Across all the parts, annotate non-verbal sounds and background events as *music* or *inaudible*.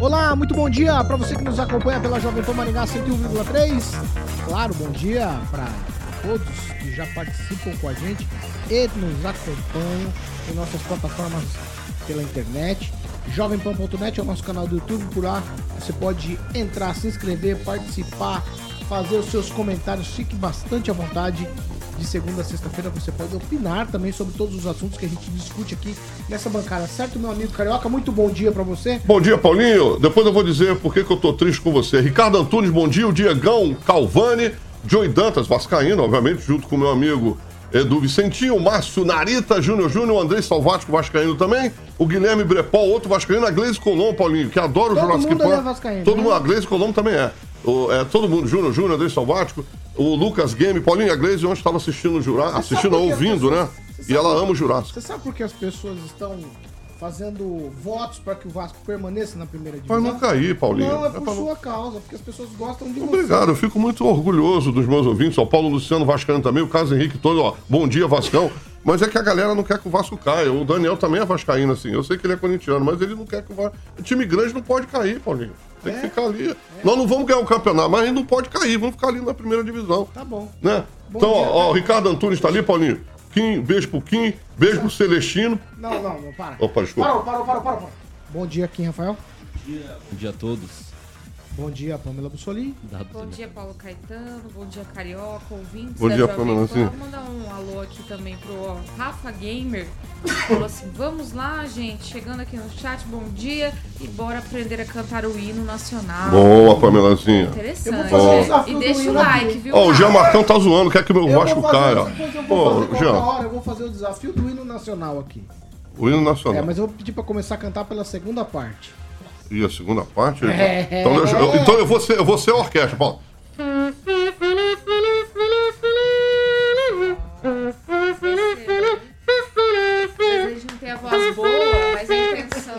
Olá, muito bom dia para você que nos acompanha pela Jovem Pan Maringá 101,3. Claro, bom dia para todos que já participam com a gente e nos acompanham em nossas plataformas pela internet. Jovempan.net é o nosso canal do YouTube, por lá você pode entrar, se inscrever, participar, fazer os seus comentários, fique bastante à vontade. De segunda a sexta-feira você pode opinar também sobre todos os assuntos que a gente discute aqui nessa bancada, certo, meu amigo Carioca? Muito bom dia para você. Bom dia, Paulinho. Depois eu vou dizer por que, que eu tô triste com você. Ricardo Antunes, bom dia. O Diegão Calvani, Joey Dantas, Vascaíno, obviamente, junto com meu amigo Edu Vicentinho, Márcio Narita, Júnior Júnior, Andrei Salvático, Vascaíno também, o Guilherme Brepol, outro Vascaíno, a Gleise Colombo, Paulinho, que adora o Todo Jurassic mundo Park. é vascaíno, Todo né? mundo, a Gleise Colombo também é. O, é todo mundo, Júnior Júnior, Andrei Salvático, o Lucas Game, Paulinho, a Gleise ontem estava assistindo o assistindo, por ouvindo, pessoas- né? você E ela sabe- ama o Jurassic. Você sabe por que as pessoas estão fazendo votos para que o Vasco permaneça na primeira divisão? Pra não cair, Paulinho. Não, é É por pra não- sua causa, porque as pessoas gostam de Obrigado, eu fico muito orgulhoso dos meus ouvintes. Ó, Paulo Luciano Vascaíno também, o Carlos Henrique todo, ó. Bom dia, Vascão. Mas é que a galera não quer que o Vasco caia. O Daniel também é vascaíno, assim. Eu sei que ele é corintiano, mas ele não quer que o Vasco. O time grande não pode cair, Paulinho. Tem que ficar ali. Nós não vamos ganhar o campeonato, mas a gente não pode cair. Vamos ficar ali na primeira divisão. Tá bom. Né? Bom então, dia, ó, ó, o cara. Ricardo Antunes tá ali, Paulinho. Kim, beijo pro Kim, beijo pro Celestino. Não, não, não, para. Opa, desculpa. Parou, parou, parou, parou. parou. Bom dia, Kim Rafael. Bom dia a todos. Bom dia, Pamela Bussolini. Dado Bom dia, Paulo Caetano. Bom dia, Carioca, ouvintes Bom dia, Jovem Pamela. Vou mandar um alô aqui também pro Rafa Gamer. Falou assim, vamos lá, gente. Chegando aqui no chat, bom dia. E bora aprender a cantar o hino nacional. Boa, Pamelazinha. Interessante. O E deixa o like, aqui. viu? Ó, o Rafa? Jean Marcão tá zoando, quer que meu Eu Vasco caia. eu Pô, fazer qualquer Jean, hora, eu vou fazer o desafio do hino nacional aqui. o hino nacional. É, mas eu vou pedir pra começar a cantar pela segunda parte. E a segunda parte? É. Então, eu, eu- então eu vou ser, eu vou ser a orquestra, Paulo. Às vezes a gente não tem a voz boa, mas a intenção é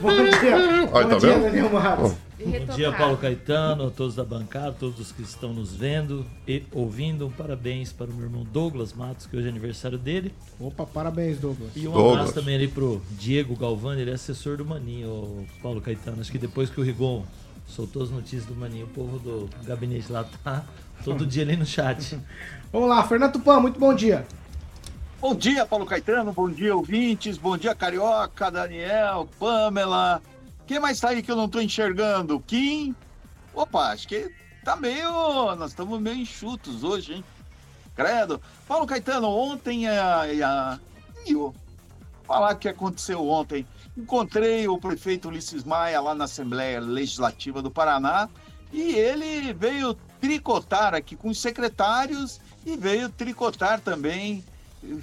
Bom dia. Aí, tá dia, vendo? Daniel Marros. Bom dia, Paulo Caetano, a todos da bancada, todos os que estão nos vendo e ouvindo. Um parabéns para o meu irmão Douglas Matos, que hoje é aniversário dele. Opa, parabéns, Douglas. E um Douglas. abraço também ali pro Diego Galvani, ele é assessor do Maninho, o Paulo Caetano. Acho que depois que o Rigon soltou as notícias do Maninho, o povo do gabinete lá tá todo dia ali no chat. *laughs* Vamos lá, Fernando Tupan, muito bom dia. Bom dia, Paulo Caetano. Bom dia, ouvintes. Bom dia, Carioca, Daniel, Pamela. Quem mais tá aí que eu não tô enxergando? Kim? Opa, acho que tá meio. Nós estamos meio enxutos hoje, hein? Credo. Paulo Caetano, ontem a. a... Eu- falar o que aconteceu ontem. Encontrei o prefeito Ulisses Maia lá na Assembleia Legislativa do Paraná e ele veio tricotar aqui com os secretários e veio tricotar também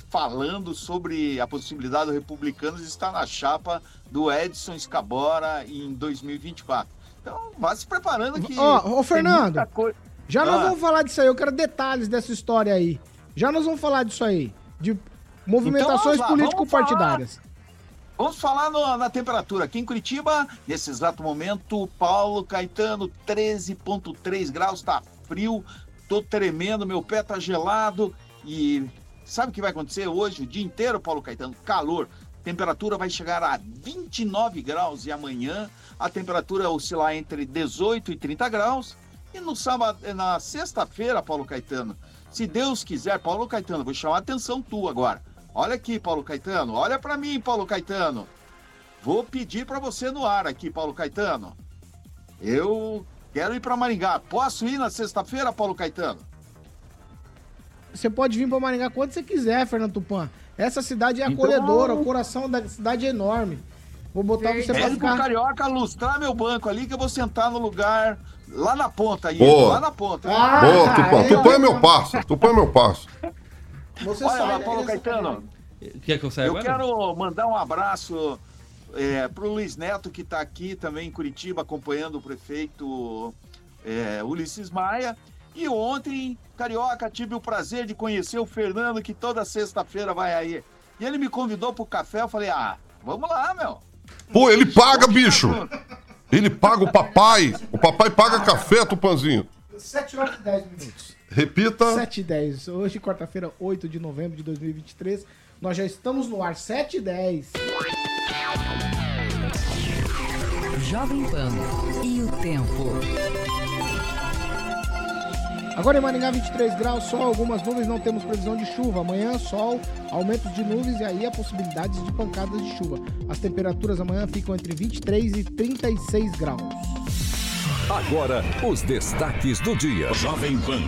falando sobre a possibilidade do Republicanos estar na chapa do Edson Escabora em 2024. Então, vá se preparando que. Ó, ô, tem Fernando, coi- Já nós Ah. vamos falar disso aí, eu quero detalhes dessa história aí. Já nós vamos falar disso aí. De movimentações Então, político-partidárias. Vamos falar no- na temperatura. Aqui em Curitiba, nesse exato momento, Paulo Caetano, 13,3 graus, tá frio, tô tremendo, meu pé tá gelado. E sabe o que vai acontecer hoje, o dia inteiro, Paulo Caetano? Calor. Temperatura vai chegar a 29 graus e amanhã a temperatura oscilar entre 18 e 30 graus. E no sábado, na sexta-feira, Paulo Caetano, se Deus quiser, Paulo Caetano, vou chamar a atenção tu agora. Olha aqui, Paulo Caetano. Olha para mim, Paulo Caetano. Vou pedir para você no ar aqui, Paulo Caetano. Eu quero ir para Maringá. Posso ir na sexta-feira, Paulo Caetano? Você pode vir pra Maringá quando você quiser, Fernando Tupan. Essa cidade é Então- acolhedora, o coração da cidade é enorme. Vou botar você pra ficar. Carioca lustrar meu banco ali que eu vou sentar no lugar lá na ponta aí. Boa. Lá na ponta. Ah, Boa, Tupã. é, Tupã é meu parça. Tupã é meu parça. Você Olha sai lá, Paulo Caetano. cadeira. Quer que eu saia Eu agora? quero mandar um abraço é, para o Luiz Neto, que está aqui também em Curitiba, acompanhando o prefeito é, Ulisses Maia. E ontem, Carioca, tive o prazer de conhecer o Fernando, que toda sexta-feira vai aí. E ele me convidou para o café, eu falei, ah, vamos lá, meu. Pô, ele paga, bicho. Ele paga o papai. O papai paga café, Tupanzinho. 7 horas e 10 minutos. Repita. 7 e 10. Hoje, quarta-feira, 8 de novembro de 2023. Nós já estamos no ar, 7 e 10. Jovem Pan e o tempo. Agora em Maringá, 23 graus, sol, algumas nuvens, não temos previsão de chuva. Amanhã, sol, aumentos de nuvens e aí a possibilidade de pancadas de chuva. As temperaturas amanhã ficam entre 23 e 36 graus. Agora, os destaques do dia. Jovem Pan.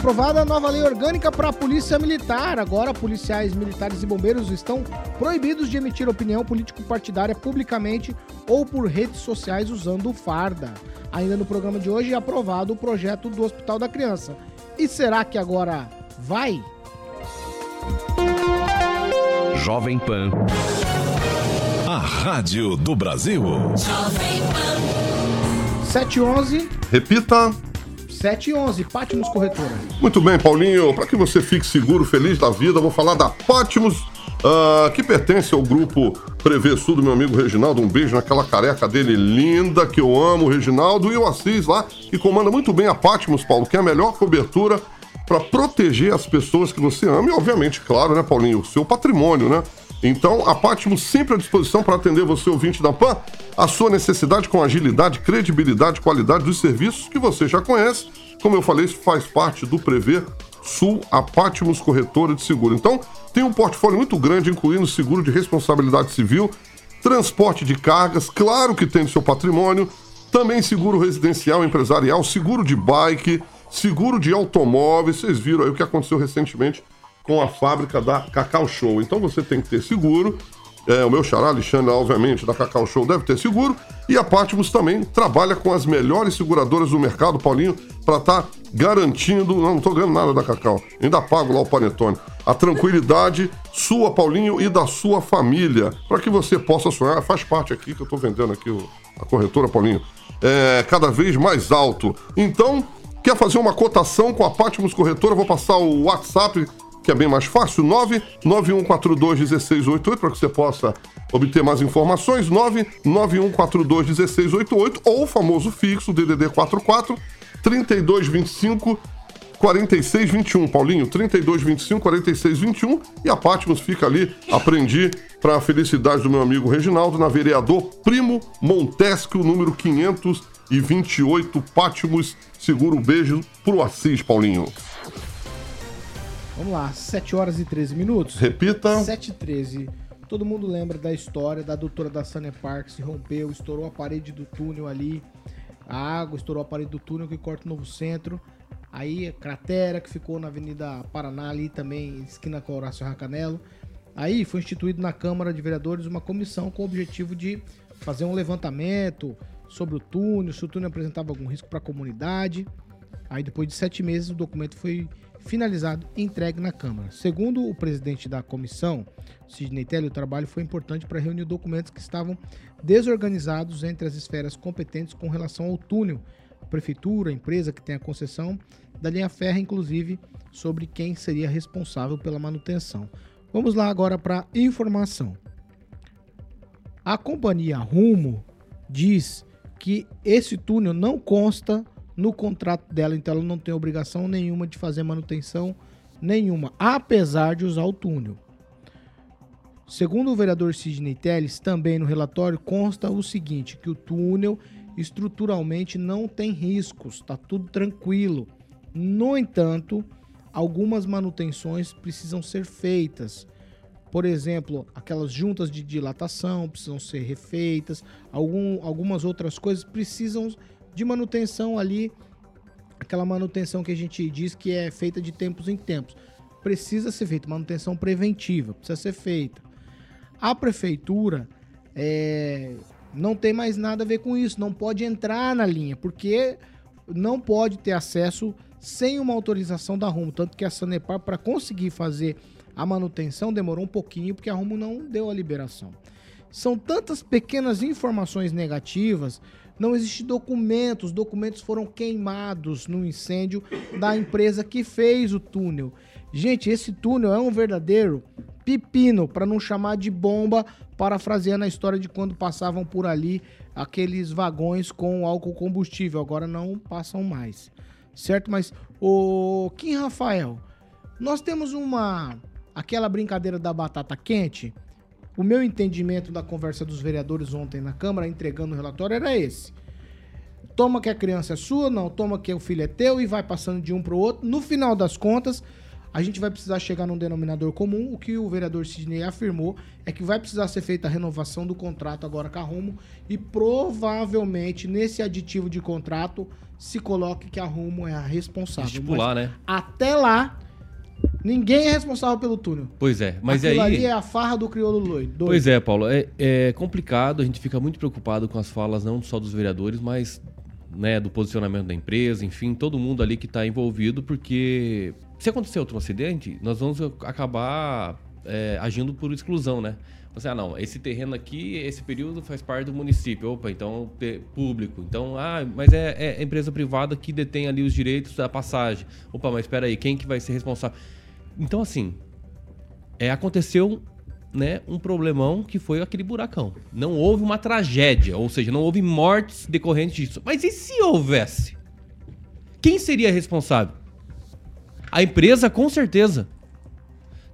Aprovada a nova lei orgânica para a Polícia Militar. Agora, policiais militares e bombeiros estão proibidos de emitir opinião político-partidária publicamente ou por redes sociais usando farda. Ainda no programa de hoje, é aprovado o projeto do Hospital da Criança. E será que agora vai? Jovem Pan. A Rádio do Brasil. 711, Repita. 711, Pátimos Corretora. Muito bem, Paulinho. Para que você fique seguro, feliz da vida, vou falar da Pátimos, ah, que pertence ao grupo Prevê Sul do meu amigo Reginaldo. Um beijo naquela careca dele linda, que eu amo, Reginaldo. E o Assis lá, que comanda muito bem a Pátimos, Paulo, que é a melhor cobertura para proteger as pessoas que você ama e, obviamente, claro, né, Paulinho, o seu patrimônio, né? Então, a Patmos sempre à disposição para atender você, ouvinte da PAN, a sua necessidade com agilidade, credibilidade, qualidade dos serviços que você já conhece. Como eu falei, isso faz parte do Prever Sul, a Patmos Corretora de Seguro. Então, tem um portfólio muito grande, incluindo seguro de responsabilidade civil, transporte de cargas, claro que tem no seu patrimônio, também seguro residencial, empresarial, seguro de bike, seguro de automóveis. Vocês viram aí o que aconteceu recentemente com a fábrica da Cacau Show. Então você tem que ter seguro. É, o meu xará, Alexandre, obviamente, da Cacau Show deve ter seguro. E a Patmos também trabalha com as melhores seguradoras do mercado, Paulinho, para estar garantindo. Não, não estou ganhando nada da Cacau. Ainda pago lá o Panetone. A tranquilidade sua, Paulinho, e da sua família. Para que você possa sonhar. Faz parte aqui que eu estou vendendo aqui a corretora, Paulinho. É cada vez mais alto. Então, quer fazer uma cotação com a Patmos Corretora? Vou passar o WhatsApp que é bem mais fácil, 991421688, para que você possa obter mais informações, 991421688, ou o famoso fixo, DDD 44 3225 4621, Paulinho, 3225 4621, e a Patmos fica ali, aprendi para a felicidade do meu amigo Reginaldo, na vereador Primo Montesquio, número 528, Patmos, seguro um beijo pro Assis, Paulinho. Vamos lá, 7 horas e 13 minutos. Repita. 7 e 13. Todo mundo lembra da história da doutora da Sanepar que se rompeu, estourou a parede do túnel ali. A água estourou a parede do túnel que corta o novo centro. Aí a cratera que ficou na Avenida Paraná ali também, esquina com Horácio Racanelo. Aí foi instituído na Câmara de Vereadores uma comissão com o objetivo de fazer um levantamento sobre o túnel, se o túnel apresentava algum risco para a comunidade. Aí depois de sete meses o documento foi finalizado e entregue na Câmara. Segundo o presidente da comissão, Sidney Telly, o trabalho foi importante para reunir documentos que estavam desorganizados entre as esferas competentes com relação ao túnel, a prefeitura, a empresa que tem a concessão da linha férrea, inclusive sobre quem seria responsável pela manutenção. Vamos lá agora para informação. A companhia Rumo diz que esse túnel não consta no contrato dela, então ela não tem obrigação nenhuma de fazer manutenção nenhuma, apesar de usar o túnel. Segundo o vereador Sidney Telles, também no relatório consta o seguinte, que o túnel estruturalmente não tem riscos, está tudo tranquilo. No entanto, algumas manutenções precisam ser feitas. Por exemplo, aquelas juntas de dilatação precisam ser refeitas, algum, algumas outras coisas precisam de manutenção ali, aquela manutenção que a gente diz que é feita de tempos em tempos. Precisa ser feita, manutenção preventiva, precisa ser feita. A prefeitura é, não tem mais nada a ver com isso, não pode entrar na linha, porque não pode ter acesso sem uma autorização da Rumo. Tanto que a Sanepar, para conseguir fazer A manutenção demorou um pouquinho porque a Rumo não deu a liberação. São tantas pequenas informações negativas, não existe documento, os documentos foram queimados no incêndio da empresa que fez o túnel. Gente, esse túnel é um verdadeiro pepino, para não chamar de bomba, parafraseando a história de quando passavam por ali aqueles vagões com álcool combustível, agora não passam mais. Certo? Mas o Kim Rafael, nós temos uma aquela brincadeira da batata quente. O meu entendimento da conversa dos vereadores ontem na Câmara, entregando o relatório, era esse. Toma que a criança é sua, não, toma que o filho é teu e vai passando de um para o outro. No final das contas, a gente vai precisar chegar num denominador comum. O que o vereador Sidney afirmou é que vai precisar ser feita a renovação do contrato agora com a Rumo e provavelmente nesse aditivo de contrato se coloque que a Rumo é a responsável. Estipular, Mas né? Até lá, ninguém é responsável pelo túnel. Pois é, mas Aquilo aí. ali é a farra do crioulo loiro. Pois é, Paulo, é, é complicado, a gente fica muito preocupado com as falas não só dos vereadores, mas né, do posicionamento da empresa, enfim, todo mundo ali que está envolvido, porque se acontecer outro acidente, nós vamos acabar é, agindo por exclusão, né? Você, ah, não, esse terreno aqui, esse período faz parte do município. Opa, então, público. Então, ah, mas é, é empresa privada que detém ali os direitos da passagem. Opa, mas espera aí, quem que vai ser responsável? Então, assim, é, aconteceu né, um problemão que foi aquele buracão. Não houve uma tragédia, ou seja, não houve mortes decorrentes disso. Mas e se houvesse? Quem seria responsável? A empresa, com certeza.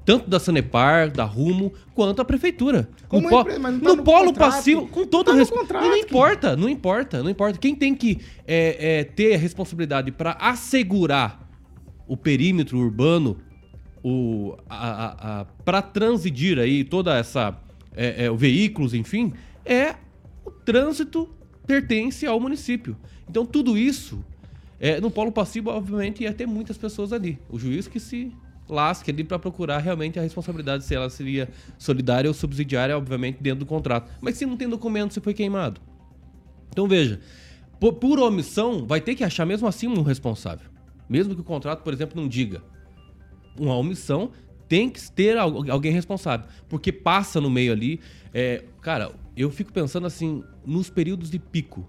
Tanto da Sanepar, da Rumo, quanto a prefeitura. Como no empresa, mas não tá no no polo contrato. passivo, com todo Tá no respeito. Não importa, não importa, não importa. Quem tem que é, é, ter a responsabilidade para assegurar o perímetro urbano, o, a, a, a, para transidir aí toda essa. É, é, o veículos, enfim, é o trânsito pertence ao município. Então tudo isso. é, no polo passivo, obviamente, ia ter muitas pessoas ali. O juiz que se lasque ali para procurar realmente a responsabilidade, se ela seria solidária ou subsidiária, obviamente, dentro do contrato. Mas se não tem documento, se foi queimado. Então veja, por, por omissão, vai ter que achar mesmo assim um responsável. Mesmo que o contrato, por exemplo, não diga. Uma omissão tem que ter al- alguém responsável. Porque passa no meio ali. é, cara, eu fico pensando assim, nos períodos de pico,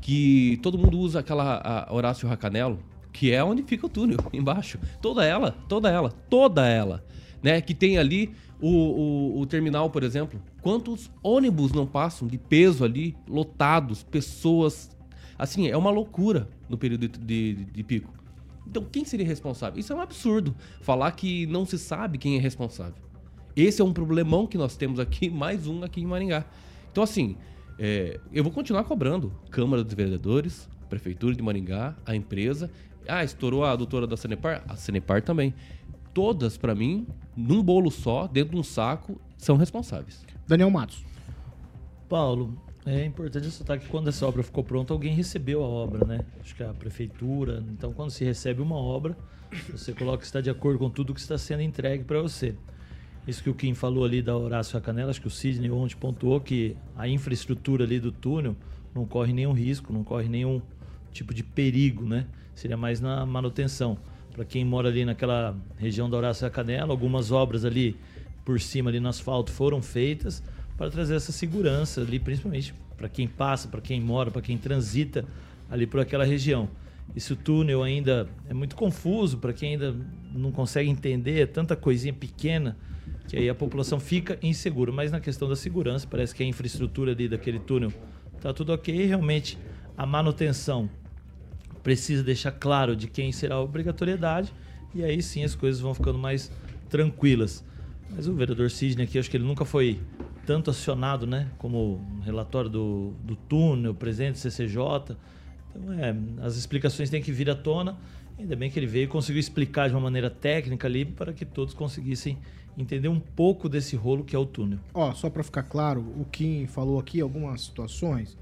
que todo mundo usa aquela Horácio Racanelo, que é onde fica o túnel, embaixo. Toda ela, toda ela, toda ela. Né? Que tem ali o, o, o terminal, por exemplo. Quantos ônibus não passam de peso ali, lotados, pessoas. Assim, é uma loucura no período de, de- de pico. Então, quem seria responsável? Isso é um absurdo. Falar que não se sabe quem é responsável. Esse é um problemão que nós temos aqui, *laughs* mais um aqui em Maringá. Então, assim, é, eu vou continuar cobrando. Câmara dos Vereadores, Prefeitura de Maringá, a empresa. Ah, estourou a doutora da Sanepar? A Sanepar também. Todas, pra mim, num bolo só, dentro de um saco, são responsáveis. Daniel Matos. Paulo, é importante ressaltar que quando essa obra ficou pronta, alguém recebeu a obra, né? Acho que a prefeitura. Então, quando se recebe uma obra, você coloca que está de acordo com tudo que está sendo entregue para você. Isso que o Kim falou ali da Horácio Canela, acho que o Sidney ontem pontuou que a infraestrutura ali do túnel não corre nenhum risco, não corre nenhum tipo de perigo, né? Seria mais na manutenção. Para quem mora ali naquela região da Horácio Canela, algumas obras ali por cima ali no asfalto foram feitas para trazer essa segurança ali, principalmente para quem passa, para quem mora, para quem transita ali por aquela região. Esse túnel ainda é muito confuso para quem ainda não consegue entender, é tanta coisinha pequena que aí a população fica insegura. Mas na questão da segurança, parece que a infraestrutura ali daquele túnel tá tudo ok. Realmente a manutenção precisa deixar claro de quem será a obrigatoriedade e aí sim as coisas vão ficando mais tranquilas. Mas o vereador Sidney aqui, acho que ele nunca foi tanto acionado, né? Como no relatório do, do túnel, presidente do CCJ. Então, é, as explicações têm que vir à tona. Ainda bem que ele veio e conseguiu explicar de uma maneira técnica ali para que todos conseguissem entender um pouco desse rolo que é o túnel. Ó, só pra ficar claro, o Kim falou aqui algumas situações,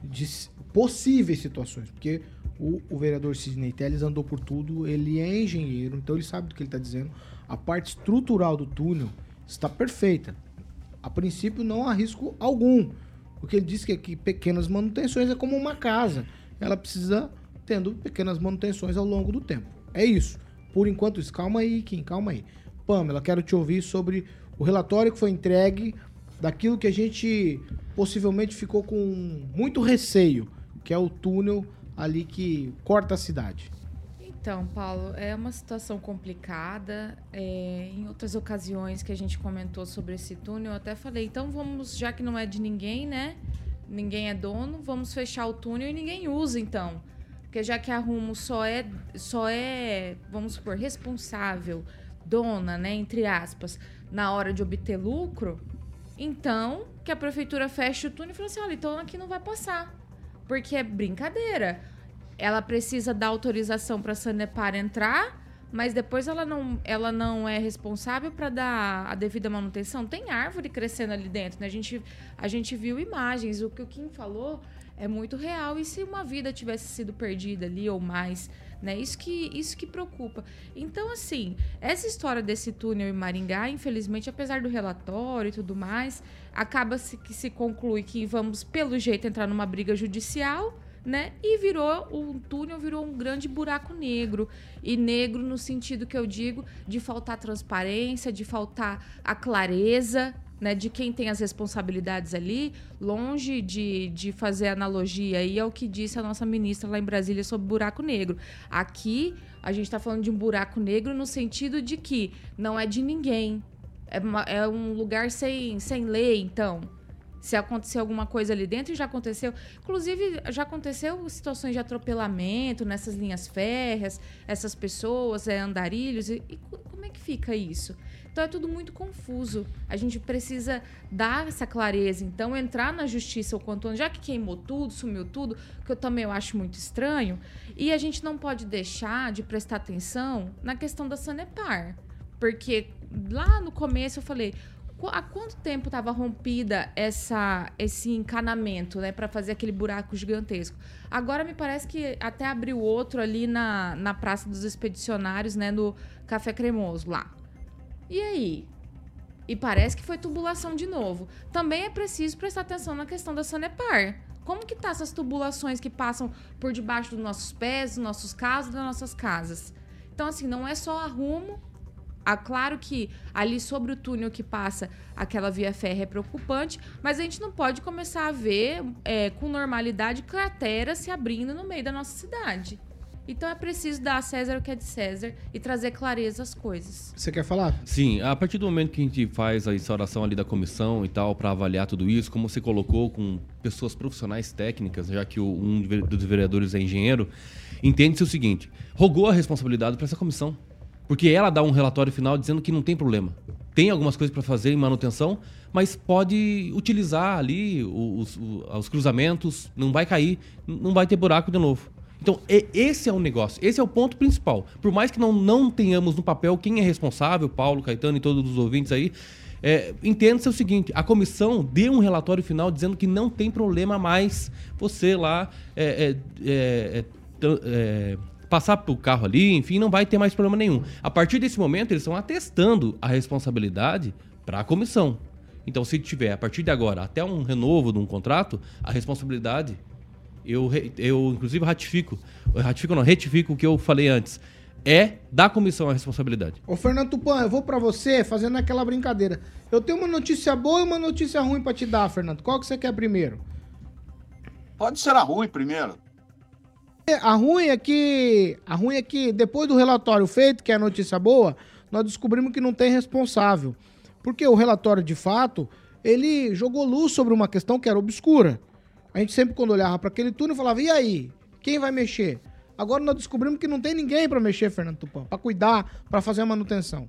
de possíveis situações, porque o, o vereador Sidney Telles andou por tudo, ele é engenheiro, então ele sabe do que ele tá dizendo. A parte estrutural do túnel está perfeita. A princípio não há risco algum. O que ele disse que aqui pequenas manutenções é como uma casa. Ela precisa tendo pequenas manutenções ao longo do tempo. É isso. Por enquanto, isso. Calma aí, Kim, calma aí. Pamela, quero te ouvir sobre o relatório que foi entregue daquilo que a gente possivelmente ficou com muito receio, que é o túnel ali que corta a cidade. Então, Paulo, é uma situação complicada. É, em outras ocasiões que a gente comentou sobre esse túnel, eu até falei, então vamos, já que não é de ninguém, né? Ninguém é dono, vamos fechar o túnel e ninguém usa, então. Porque já que a Rumo só é, só é, vamos supor, responsável, dona, né, entre aspas, na hora de obter lucro, então que a prefeitura feche o túnel e fala assim, olha, então aqui não vai passar. Porque é brincadeira. Ela precisa dar autorização para a Sanepar entrar, mas depois ela não, ela não é responsável para dar a devida manutenção. Tem árvore crescendo ali dentro, né? A gente, a gente viu imagens. O que o Kim falou é muito real. E se uma vida tivesse sido perdida ali ou mais, né? Isso que, isso que preocupa. Então, assim, essa história desse túnel em Maringá, infelizmente, apesar do relatório e tudo mais, acaba-se que se conclui que vamos, pelo jeito, entrar numa briga judicial. Né? E virou um túnel, virou um grande buraco negro. E negro no sentido que eu digo de faltar transparência, de faltar a clareza, né, de quem tem as responsabilidades ali, longe de, de fazer analogia aí ao que disse a nossa ministra lá em Brasília sobre buraco negro. Aqui, a gente está falando de um buraco negro no sentido de que não é de ninguém. É, uma, é um lugar sem, sem lei, então. Se acontecer alguma coisa ali dentro, já aconteceu. Inclusive, já aconteceu situações de atropelamento nessas linhas férreas, essas pessoas, é, andarilhos. E, e como é que fica isso? Então é tudo muito confuso. A gente precisa dar essa clareza. Então, entrar na justiça o quanto antes, já que queimou tudo, sumiu tudo, que eu também eu acho muito estranho. E a gente não pode deixar de prestar atenção na questão da Sanepar. Porque lá no começo eu falei, há quanto tempo estava rompida essa, esse encanamento, né, para fazer aquele buraco gigantesco? Agora me parece que até abriu outro ali na, na Praça dos Expedicionários, né, no Café Cremoso lá. E aí? E parece que foi tubulação de novo. Também é preciso prestar atenção na questão da Sanepar. Como que tá essas tubulações que passam por debaixo dos nossos pés, dos nossos carros, das nossas casas? Então, assim, não é só arrumo. Ah, claro que ali sobre o túnel que passa aquela via férrea é preocupante, mas a gente não pode começar a ver é, com normalidade crateras se abrindo no meio da nossa cidade. Então é preciso dar a César o que é de César e trazer clareza às coisas. Você quer falar? Sim, a partir do momento que a gente faz a instauração ali da comissão e tal, para avaliar tudo isso, como você colocou, com pessoas profissionais técnicas, já que um dos vereadores é engenheiro, entende-se o seguinte: rogou a responsabilidade para essa comissão. Porque ela dá um relatório final dizendo que não tem problema. Tem algumas coisas para fazer em manutenção, mas pode utilizar ali os, os, os cruzamentos, não vai cair, não vai ter buraco de novo. Então, esse é o negócio, esse é o ponto principal. Por mais que não, não tenhamos no papel quem é responsável, Paulo, Caetano e todos os ouvintes aí, é, entenda-se o seguinte: a comissão deu um relatório final dizendo que não tem problema mais você lá é, é, é, é passar o carro ali, enfim, não vai ter mais problema nenhum. A partir desse momento, eles estão atestando a responsabilidade para a comissão. Então, se tiver, a partir de agora, até um renovo de um contrato, a responsabilidade eu, eu inclusive ratifico, ratifico não, retifico o que eu falei antes. É da comissão a responsabilidade. Ô Fernando Tupan, eu vou para você fazendo aquela brincadeira. Eu tenho uma notícia boa e uma notícia ruim para te dar, Fernando. Qual que você quer primeiro? Pode ser a ruim primeiro. É, a ruim é que a ruim é que depois do relatório feito, que é a notícia boa, nós descobrimos que não tem responsável. Porque o relatório, de fato, ele jogou luz sobre uma questão que era obscura. A gente sempre, quando olhava para aquele túnel, falava: e aí? Quem vai mexer? Agora nós descobrimos que não tem ninguém para mexer, Fernando Tupan, para cuidar, para fazer a manutenção.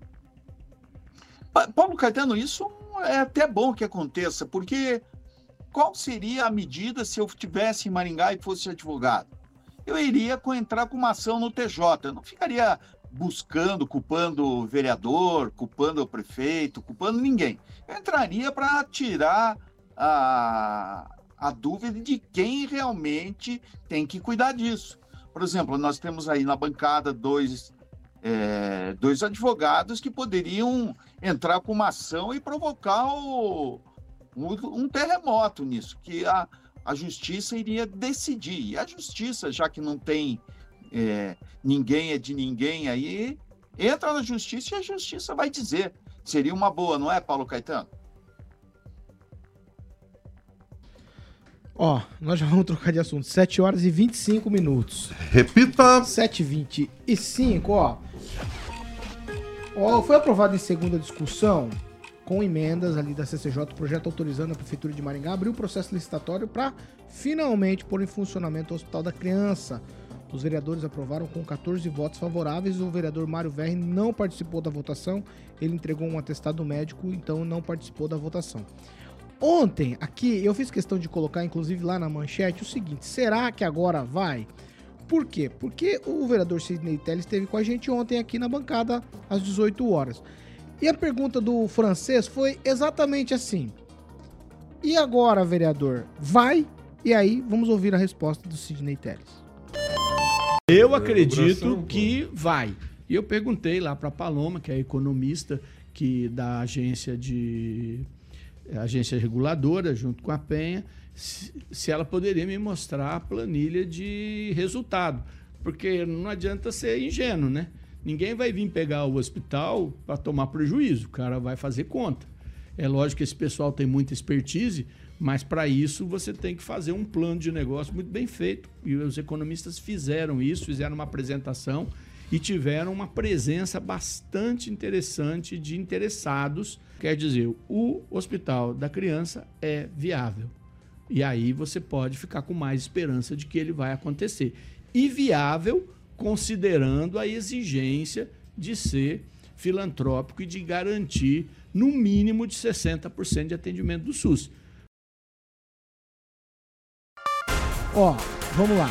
Paulo Caetano, isso é até bom que aconteça, porque qual seria a medida se eu estivesse em Maringá e fosse advogado? Eu iria entrar com uma ação no TJ, eu não ficaria buscando, culpando o vereador, culpando o prefeito, culpando ninguém. Eu entraria para tirar a, a dúvida de quem realmente tem que cuidar disso. Por exemplo, nós temos aí na bancada dois, é, dois advogados que poderiam entrar com uma ação e provocar o, um, um terremoto nisso, que a, a justiça iria decidir. E a justiça, já que não tem é, ninguém é de ninguém aí, Entra na justiça e a justiça vai dizer. Seria uma boa, não é, Paulo Caetano? Ó, nós já vamos trocar de assunto. 7 horas e 25 minutos. Repita. 7 h 25 ó. Ó, foi aprovado em segunda discussão com emendas ali da CCJ, o projeto autorizando a Prefeitura de Maringá a abrir o processo licitatório para finalmente pôr em funcionamento o Hospital da Criança. Os vereadores aprovaram com 14 votos favoráveis. O vereador Mário Verri não participou da votação. Ele entregou um atestado médico, então não participou da votação. Ontem, aqui, eu fiz questão de colocar, inclusive lá na manchete, o seguinte: será que agora vai? Por quê? Porque o vereador Sidney Telles esteve com a gente ontem aqui na bancada às 18 horas. E a pergunta do francês foi exatamente assim: E agora, vereador, vai? E aí, vamos ouvir a resposta do Sidney Telles. Eu acredito que vai. E eu perguntei lá para a Paloma, que é economista que da agência de agência reguladora, junto com a Penha, se, ela poderia me mostrar a planilha de resultado. Porque não adianta ser ingênuo, né? Ninguém vai vir pegar o hospital para tomar prejuízo, o cara vai fazer conta. É lógico que esse pessoal tem muita expertise, mas para isso você tem que fazer um plano de negócio muito bem feito. E os economistas fizeram isso, fizeram uma apresentação e tiveram uma presença bastante interessante de interessados. Quer dizer, o hospital da criança é viável. E aí você pode ficar com mais esperança de que ele vai acontecer. E viável considerando a exigência de ser filantrópico e de garantir no mínimo de 60% de atendimento do SUS. Ó, vamos lá.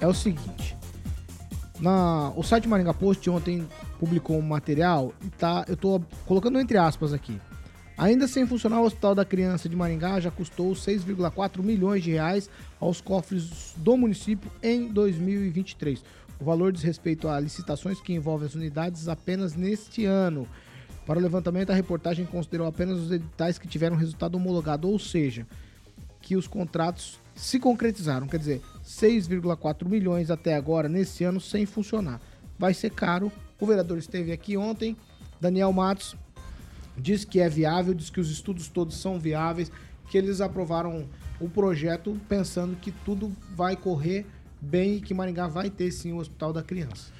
É o seguinte. Na, o site Maringá Post ontem publicou um material e tá, eu tô colocando entre aspas aqui. Ainda sem funcionar, o Hospital da Criança de Maringá já custou 6,4 milhões de reais aos cofres do município em 2023. O valor diz respeito a licitações que envolvem as unidades apenas neste ano. Para o levantamento, a reportagem considerou apenas os editais que tiveram resultado homologado, ou seja, que os contratos se concretizaram. Quer dizer, 6,4 milhões até agora nesse ano sem funcionar. Vai ser caro. O vereador esteve aqui ontem, Daniel Matos, diz que é viável, diz que os estudos todos são viáveis, que eles aprovaram o projeto pensando que tudo vai correr bem e que Maringá vai ter sim o Hospital da Criança.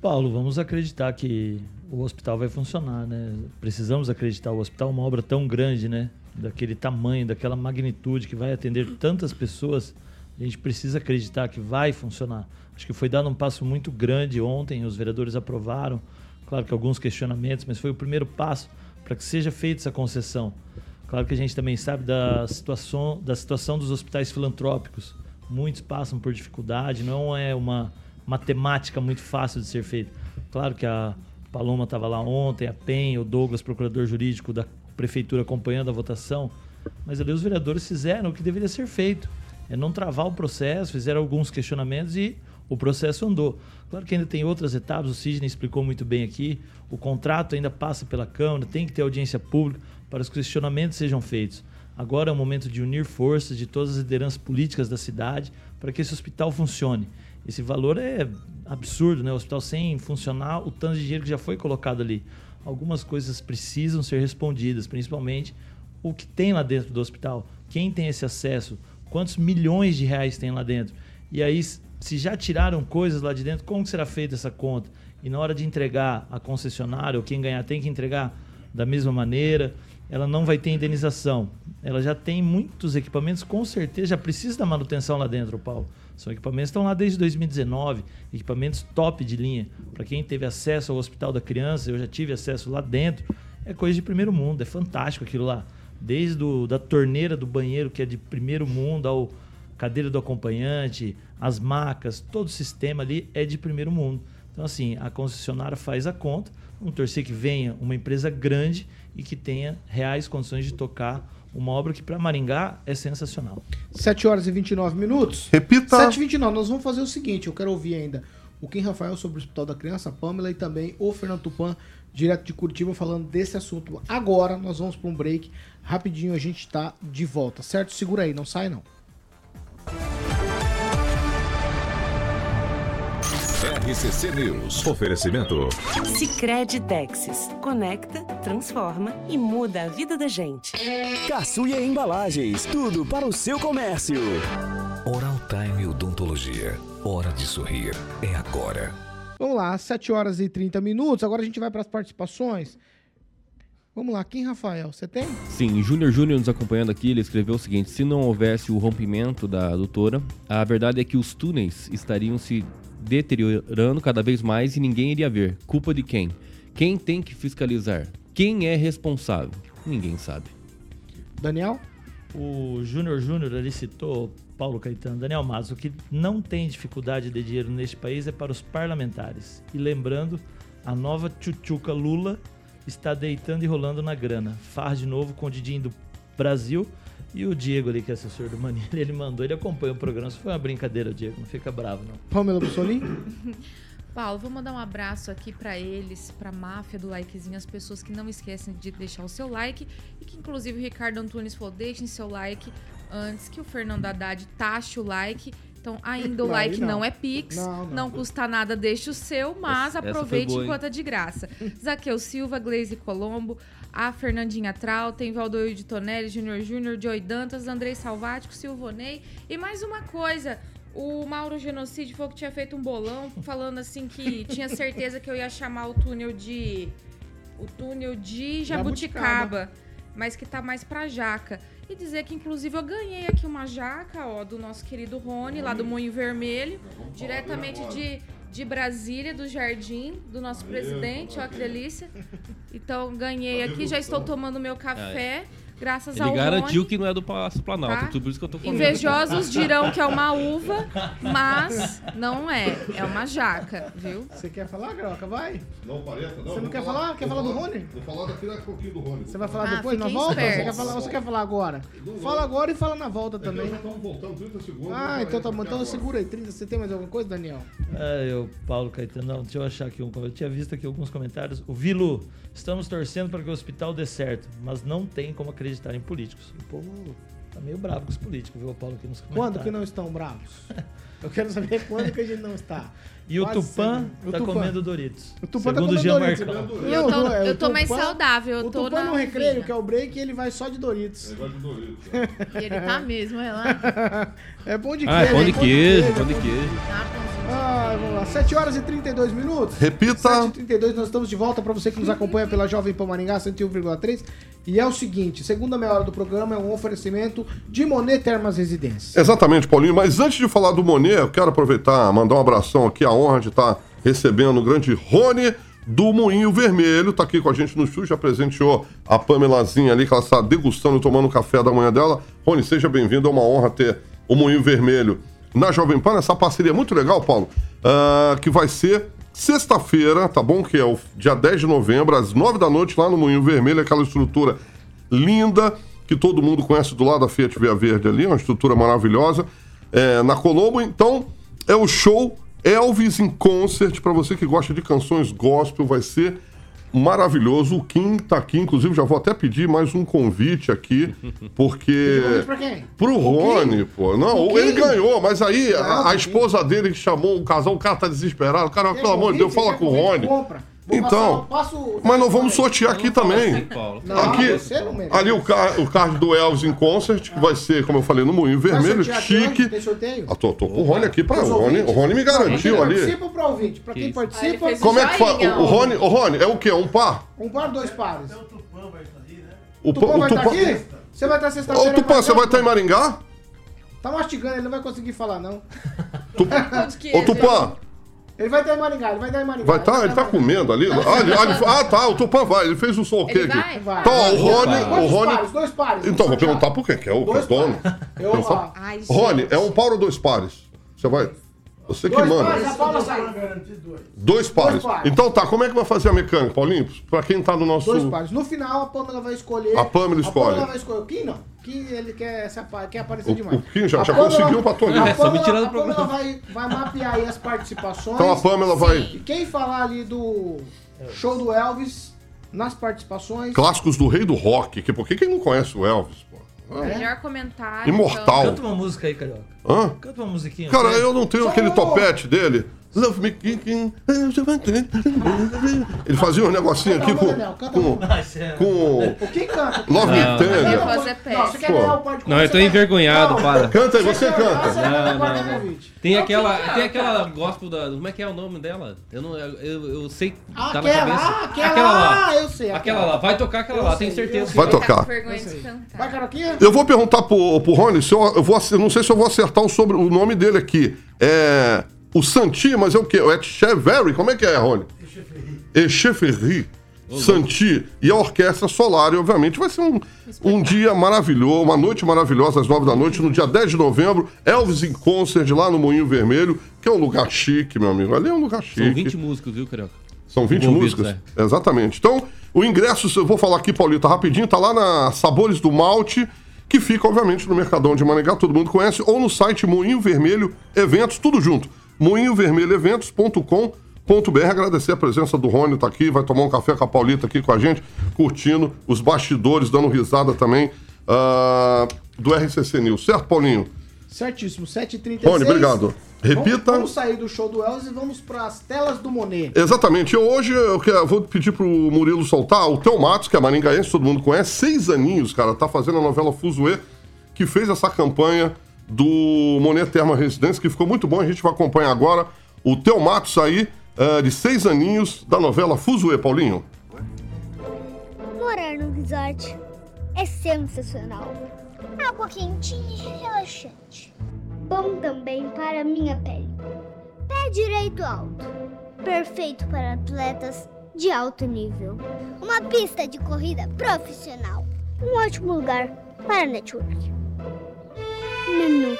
Paulo, vamos acreditar que o hospital vai funcionar, né? Precisamos acreditar. O hospital é uma obra tão grande, né? Daquele tamanho, daquela magnitude que vai atender tantas pessoas. A gente precisa acreditar que vai funcionar. Acho que foi dado um passo muito grande ontem, os vereadores aprovaram. Claro que alguns questionamentos, mas foi o primeiro passo para que seja feita essa concessão. Claro que a gente também sabe da situação, da situação dos hospitais filantrópicos. Muitos passam por dificuldade, não é uma matemática muito fácil de ser feita. Claro que a Paloma estava lá ontem, a PEN, o Douglas, procurador jurídico da prefeitura, acompanhando a votação, mas ali os vereadores fizeram o que deveria ser feito. É não travar o processo, fizeram alguns questionamentos e o processo andou. Claro que ainda tem outras etapas, o Sidney explicou muito bem aqui. O contrato ainda passa pela Câmara, tem que ter audiência pública para os questionamentos sejam feitos. Agora é o momento de unir forças de todas as lideranças políticas da cidade para que esse hospital funcione. Esse valor é absurdo, né? O hospital sem funcionar, o tanto de dinheiro que já foi colocado ali. Algumas coisas precisam ser respondidas, principalmente o que tem lá dentro do hospital. Quem tem esse acesso? Quantos milhões de reais tem lá dentro? E aí, se já tiraram coisas lá de dentro, como será feita essa conta? E na hora de entregar a concessionária, ou quem ganhar tem que entregar da mesma maneira, ela não vai ter indenização. Ela já tem muitos equipamentos, com certeza já precisa da manutenção lá dentro, Paulo. São equipamentos que estão lá desde 2019, equipamentos top de linha. Para quem teve acesso ao Hospital da Criança, eu já tive acesso lá dentro, é coisa de primeiro mundo, é fantástico aquilo lá. Desde do, da torneira do banheiro, que é de primeiro mundo, ao cadeira do acompanhante, as macas, todo o sistema ali é de primeiro mundo. Então, assim, a concessionária faz a conta, vamos torcer que venha uma empresa grande e que tenha reais condições de tocar uma obra que para Maringá é sensacional. 7 horas e 29 minutos. Repita. 7 e 29 Nós vamos fazer o seguinte: eu quero ouvir ainda o Kim Rafael sobre o Hospital da Criança, a Pamela e também o Fernando Tupan, direto de Curitiba, falando desse assunto. Agora nós vamos para um break. Rapidinho a gente está de volta, certo? Segura aí, não sai não. RCC News. Oferecimento. Sicredi Texas. Conecta, transforma e muda a vida da gente. Caçuia Embalagens. Tudo para o seu comércio. Oral Time Odontologia. Hora de sorrir. É agora. Vamos lá, 7 horas e 30 minutos. Agora a gente vai para as participações. Vamos lá, quem, Rafael? Você tem? Sim, Júnior Júnior nos acompanhando aqui, ele escreveu o seguinte: se não houvesse o rompimento da adutora, a verdade é que os túneis estariam se deteriorando cada vez mais e ninguém iria ver. Culpa de quem? Quem tem que fiscalizar? Quem é responsável? Ninguém sabe. Daniel? O Júnior Júnior ali citou Paulo Caetano, Daniel Matos, o que não tem dificuldade de dinheiro neste país é para os parlamentares. E lembrando, a nova tchutchuca Lula está deitando e rolando na grana. Faz de novo com o Didinho do Brasil e o Diego ali, que é assessor do Manilha, *laughs* ele mandou, ele acompanha o programa. Isso foi uma brincadeira, Diego, não fica bravo não. Pamela Bussolini? *laughs* Paulo, vou mandar um abraço aqui para eles, para a máfia do likezinho, as pessoas que não esquecem de deixar o seu like e que inclusive o Ricardo Antunes falou, deixem seu like antes que o Fernando Haddad taxe o like. Então, ainda o Não, like não. não. é Pix, Não, não, não. custa nada, deixe o seu, mas Essa- essa aproveite hein? enquanto é de graça. *laughs* Zaqueu Silva, Glaze Colombo, a Fernandinha Trau, tem Valdoio de Tonelli, Júnior Júnior, Joy Dantas, Andrei Salvático, Silvonei. E mais uma coisa, o Mauro Genocídio falou que tinha feito um bolão falando assim que *laughs* tinha certeza que eu ia chamar o túnel de. O túnel de Jabuticaba. Jabuticaba, mas que tá mais pra Jaca. E dizer que, inclusive, eu ganhei aqui uma jaca, ó, do nosso querido Rony, lá do Moinho Vermelho, diretamente de, de Brasília, do Jardim, do nosso presidente, ó, que delícia. Então, ganhei aqui, já estou tomando meu café, graças Ele ao garantiu Rony. que não é do Palácio Planalto, Tá. tudo isso que eu tô comendo. Invejosos *laughs* dirão que é uma uva, mas não é. É uma jaca, viu? Você quer falar, Garoca? Vai. Não, pareta, não. Você não quer falar? Quer falar do Rony? Vou falar daqui a pouquinho do Rony. Você vai falar Ah, depois, na volta? Você quer falar, você quer falar agora? Fala agora e fala na volta também. Já estamos voltando 30 segundos. Ah, então tá bom. Então segura aí, 30. Você tem mais alguma coisa, Daniel? É, eu, Paulo Caetano, não, deixa eu achar aqui um comentário. Eu tinha visto aqui alguns comentários. O Vilu, estamos torcendo para que o hospital dê certo, mas não tem como acreditar em políticos. O povo tá meio bravo com os políticos, viu, Paulo, aqui nos comentários. Quando que não estão bravos? *laughs* Eu quero saber quando que a gente não está. E o Quase Tupã sempre. O tá Tupã. comendo Doritos. O Tupã tá Segundo comendo Jean Doritos. Marcão. E eu tô, é, eu tô mais Tupã- saudável, eu O tô Tupã na no recreio, que é o break, ele vai só de Doritos. Negócio de Doritos. *laughs* E ele tá mesmo, é lá. *laughs* É pão de Ah, queijo. é pão de é queijo, pão de queijo. Ah, vamos lá. 7 horas e 32 minutos. Repita. 7h32, nós estamos de volta para você que nos acompanha pela Jovem Pan Maringá 101,3. E é o seguinte, segunda meia hora do programa é um oferecimento de Monet Termas Residência. Exatamente, Paulinho. Mas antes de falar do Monet, eu quero aproveitar, mandar um abração aqui, a honra de estar recebendo o grande Rony do Moinho Vermelho. Tá aqui com a gente no estúdio, já presenteou a Pamelazinha ali, que ela está degustando, tomando o café da manhã dela. Rony, seja bem-vindo, é uma honra ter o Moinho Vermelho na Jovem Pan, essa parceria muito legal, Paulo, ah, que vai ser sexta-feira, tá bom? Que é o dia 10 de novembro, às 9 da noite, lá no Moinho Vermelho, aquela estrutura linda, que todo mundo conhece do lado da Fiat Via Verde ali, uma estrutura maravilhosa, é, na Colombo. Então, é o show Elvis in Concert, para você que gosta de canções gospel, vai ser maravilhoso. O Kim tá aqui, inclusive, já vou até pedir mais um convite aqui, *laughs* porque... Convite pra quem? Pro Rony, pô. Não, O ele ganhou, mas aí a, Ah, a o esposa dele que chamou o casal, o cara tá desesperado. Cara, pelo amor de Deus, fala com o Rony. Então, mas nós vamos sortear aqui também. Não, Aqui, você não merece. ali o, ca- o card do Elvis em Concert, que vai ser, como eu falei, no Moinho Vermelho, chique. Tem sorteio? Ah, tô, tô com o Rony aqui pra Os o Rony. O? Rony me garantiu ali. participa pra ouvinte? Pra quem participa, Como é que faz? O, o Rony, o Rony é o quê? Um par? um par, dois pares. O, O Tupã vai estar Tupã- aqui? Você vai estar sexta-feira. Ô, Tupã, você vai estar em Maringá? Tá mastigando, ele não vai conseguir falar, não. Ô, Tupã, Ele vai estar em Maringá, ele vai estar em Maringá. vai estar? Ele tá comendo ali? Ah, ele- ah, ele- ah, tá, o Tupã vai. Ele fez um som Ele aqui. vai? Vai. Então, ó, o Rony... O Rony... pares? Dois pares. Então, vou perguntar por quê, que é o, que é o dono. Eu, ai, Rony, é um par ou dois pares? Você vai... Você que Dois manda. pares, a Paula sai. Dois pares. Dois pares. Então tá, como é que vai fazer a mecânica, Paulinho? Pra quem tá no nosso... Dois pares. No final, a Pamela vai escolher. A Pamela escolhe. A Pamela vai escolher. O Kim não. Kim, ele quer, se apa- quer aparecer O- demais. o Kim já- A já Pamela- conseguiu pra Toninho. A É, só me Pamela, tirar do a Pamela programa. vai, vai mapear aí as participações. Então a Pamela vai- E quem falar ali do show do Elvis, nas participações... Clássicos do rei do rock. Que, por que quem não conhece o Elvis, pô? Melhor comentário. Imortal. Canta uma música aí, Carioca. Hã? Canta uma musiquinha. Cara, Vai. eu não tenho Só aquele topete dele. Love me kicking. Ele fazia um negocinho aqui com. com, com Quem canta? Love me tender. Não, eu tô envergonhado, para. Canta aí, você canta. Não, não, não. Tem aquela, tem aquela gospel da. Como é que é o nome dela? Eu não, eu, eu, sei. Ah, tá na cabeça. ah, aquela, lá. ah, eu sei, Aquela lá. Vai tocar aquela lá, tenho certeza. Vai Tá tocar. vergonha de cantar. Vai, Caroquinha? Eu vou perguntar pro, pro Rony se eu, eu vou, eu não sei se eu vou acertar o, sobre, o nome dele aqui. É. O Santi, mas é o quê? É Echeverry? Como é que é, Rony? Echeverry. Santi e a Orquestra Solar, e obviamente vai ser um, um dia maravilhoso, uma noite maravilhosa às nove da noite, no dia 10 de novembro, Elvis em Concert lá no Moinho Vermelho, que é um lugar chique, meu amigo. Ali é um lugar chique. São 20 músicos, viu, Carioca? São 20 envolvidos, músicas? Exatamente. Então, o ingresso, eu vou falar aqui, Paulita, rapidinho, tá lá na Sabores do Malte, que fica, obviamente, no Mercadão de Maringá, todo mundo conhece, ou no site Moinho Vermelho Eventos, tudo junto. moinhovermelhoeventos.com.br. Agradecer a presença do Rony, tá aqui, vai tomar um café com a Paulita aqui com a gente, curtindo os bastidores, dando risada também ah, do RCC News. Certo, Paulinho? Certíssimo, 7h36. Rony, obrigado. Repita. Vamos, vamos sair do show do Elvis e vamos pras telas do Monet. Exatamente. Eu, hoje eu quero- vou pedir pro Murilo soltar o Theo Matos, que é maringaense, todo mundo conhece, seis aninhos, cara, tá fazendo a novela Fuzuê, que fez essa campanha do Monet Terma Residência, que ficou muito bom, a gente vai acompanhar agora o Theo Matos aí, eh, de seis aninhos, da novela Fuzuê, Paulinho. Morar no resort é sensacional. Água quentinha e relaxante. Bom também para minha pele. Pé direito alto. Perfeito para atletas de alto nível. Uma pista de corrida profissional. Um ótimo lugar para network. Menu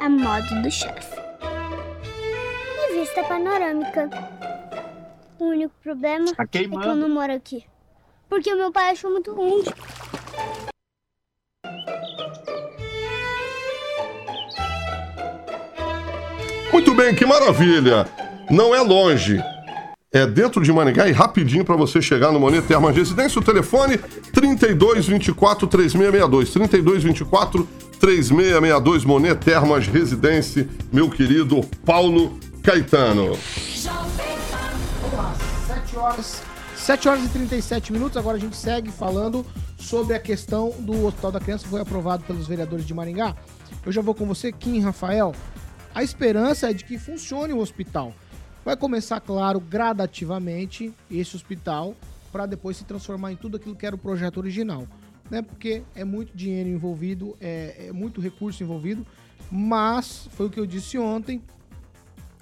a modo do chefe. E vista panorâmica. O único problema Tá é que eu não moro aqui. Porque o meu pai achou muito ruim. Bem, que maravilha! Não é longe. É dentro de Maringá e rapidinho para você chegar no Monet Termas Residência. O telefone 3224 3662. 3224 3662 Monet Termas Residência, meu querido Paulo Caetano. 7 horas, 7 horas e 37 minutos. Agora a gente segue falando sobre a questão do Hospital da Criança que foi aprovado pelos vereadores de Maringá. Eu já vou com você, Kim Rafael. A esperança é de que funcione o hospital. Vai começar, claro, gradativamente esse hospital para depois se transformar em tudo aquilo que era o projeto original. Né? Porque é muito dinheiro envolvido, é, é muito recurso envolvido, mas foi o que eu disse ontem.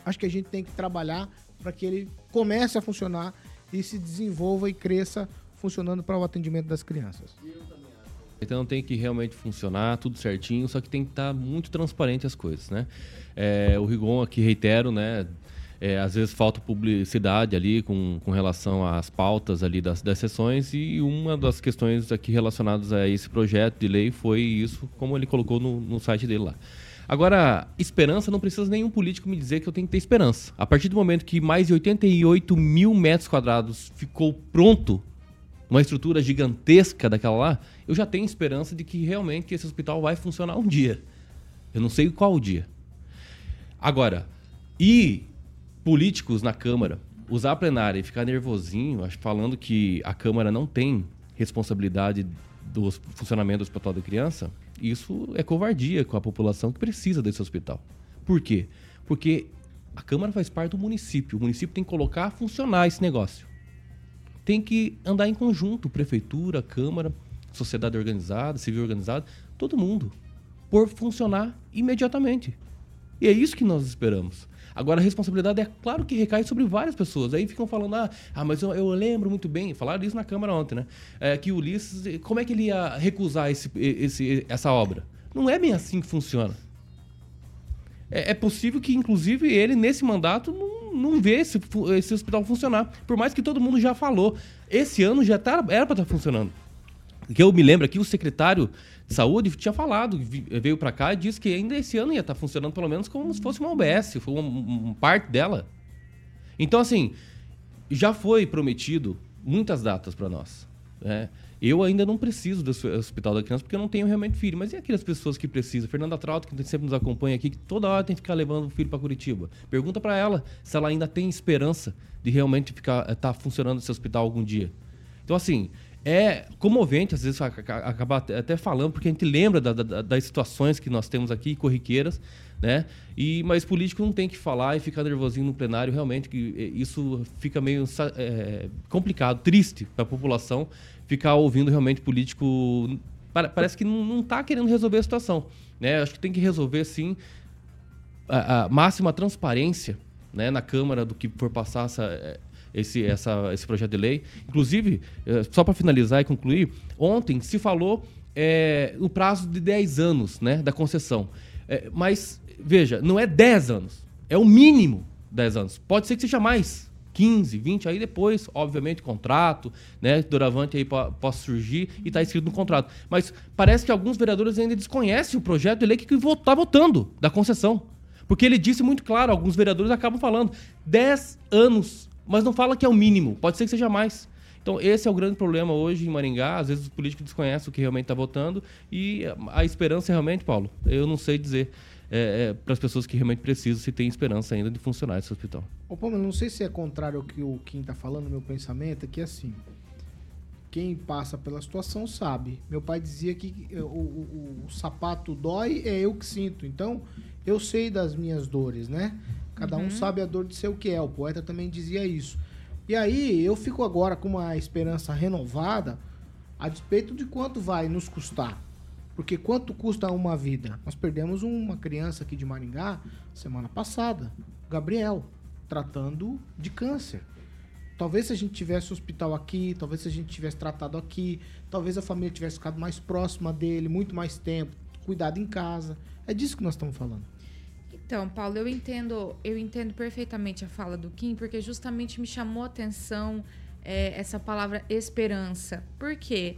Acho que a gente tem que trabalhar para que ele comece a funcionar e se desenvolva e cresça funcionando para o atendimento das crianças. Então tem que realmente funcionar tudo certinho, só que tem que estar muito transparente as coisas, né? É, o Rigon aqui, reitero, né? é, às vezes falta publicidade ali com, com relação às pautas ali das, das sessões e uma das questões aqui relacionadas a esse projeto de lei foi isso, como ele colocou no, no site dele lá. Agora, esperança, não precisa nenhum político me dizer que eu tenho que ter esperança. A partir do momento que mais de 88 mil metros quadrados ficou pronto, uma estrutura gigantesca daquela lá, eu já tenho esperança de que realmente esse hospital vai funcionar um dia. Eu não sei qual dia. Agora, e políticos na Câmara usar a plenária e ficar nervosinho, falando que a Câmara não tem responsabilidade do funcionamento do Hospital da Criança, isso é covardia com a população que precisa desse hospital. Por quê? Porque a Câmara faz parte do município. O município tem que colocar a funcionar esse negócio. Tem que andar em conjunto, prefeitura, Câmara, sociedade organizada, civil organizada, todo mundo, por funcionar imediatamente. E é isso que nós esperamos. Agora, a responsabilidade é claro que recai sobre várias pessoas. Aí ficam falando, ah, ah mas eu, eu lembro muito bem, falaram isso na Câmara ontem, né? É, que o Ulisses, como é que ele ia recusar esse, esse, essa obra? Não é bem assim que funciona. É, é possível que, inclusive, ele, nesse mandato, não, não vê esse, esse hospital funcionar. Por mais que todo mundo já falou. Esse ano já tá, era para estar funcionando. Que eu me lembro aqui, o secretário de saúde tinha falado, veio para cá e disse que ainda esse ano ia estar funcionando pelo menos como se fosse uma UBS, foi uma, uma parte dela. Então, assim, já foi prometido muitas datas para nós. né? Eu ainda não preciso do hospital da criança porque eu não tenho realmente filho. Mas e aquelas pessoas que precisam? Fernanda Trauto, que sempre nos acompanha aqui, que toda hora tem que ficar levando o filho para Curitiba. Pergunta para ela se ela ainda tem esperança de realmente ficar tá funcionando esse hospital algum dia. Então, assim, é comovente, às vezes, acabar até falando, porque a gente lembra da, da, das situações que nós temos aqui, corriqueiras, né? E, mas político não tem que falar e ficar nervosinho no plenário, realmente, que isso fica meio é, complicado, triste para a população ficar ouvindo realmente político. Parece que não está querendo resolver a situação. Né? Acho que tem que resolver, sim, a, a máxima transparência né, na Câmara do que for passar essa, esse, essa, esse projeto de lei. Inclusive, é, só para finalizar e concluir, ontem se falou é, no prazo de 10 anos né, da concessão. É, mas, veja, não é 10 anos, é o mínimo 10 anos. Pode ser que seja mais. 15, 20, aí depois, obviamente, contrato, né? Doravante aí possa surgir e está escrito no contrato. Mas parece que alguns vereadores ainda desconhecem o projeto de lei que está votando da concessão. Porque ele disse muito claro, alguns vereadores acabam falando 10 anos, mas não fala que é o mínimo, pode ser que seja mais. Então, esse é o grande problema hoje em Maringá. Às vezes os políticos desconhecem o que realmente está votando e a esperança realmente, Paulo, eu não sei dizer é, é, para as pessoas que realmente precisam, se tem esperança ainda de funcionar esse hospital. Ô, Paulo, não sei se é contrário ao que o Kim está falando, meu pensamento é que assim, quem passa pela situação sabe. Meu pai dizia que o, o, o, sapato dói, é eu que sinto. Então, eu sei das minhas dores, né? Cada uhum. um sabe a dor de ser o que é. O poeta também dizia isso. E aí, eu fico agora com uma esperança renovada a despeito de quanto vai nos custar. Porque quanto custa uma vida? Nós perdemos uma criança aqui de Maringá semana passada, Gabriel, tratando de câncer. Talvez se a gente tivesse hospital aqui, talvez se a gente tivesse tratado aqui, talvez a família tivesse ficado mais próxima dele, muito mais tempo, cuidado em casa. É disso que nós estamos falando. Então, Paulo, eu entendo, eu entendo perfeitamente a fala do Kim, porque justamente me chamou a atenção é, essa palavra esperança. Por quê?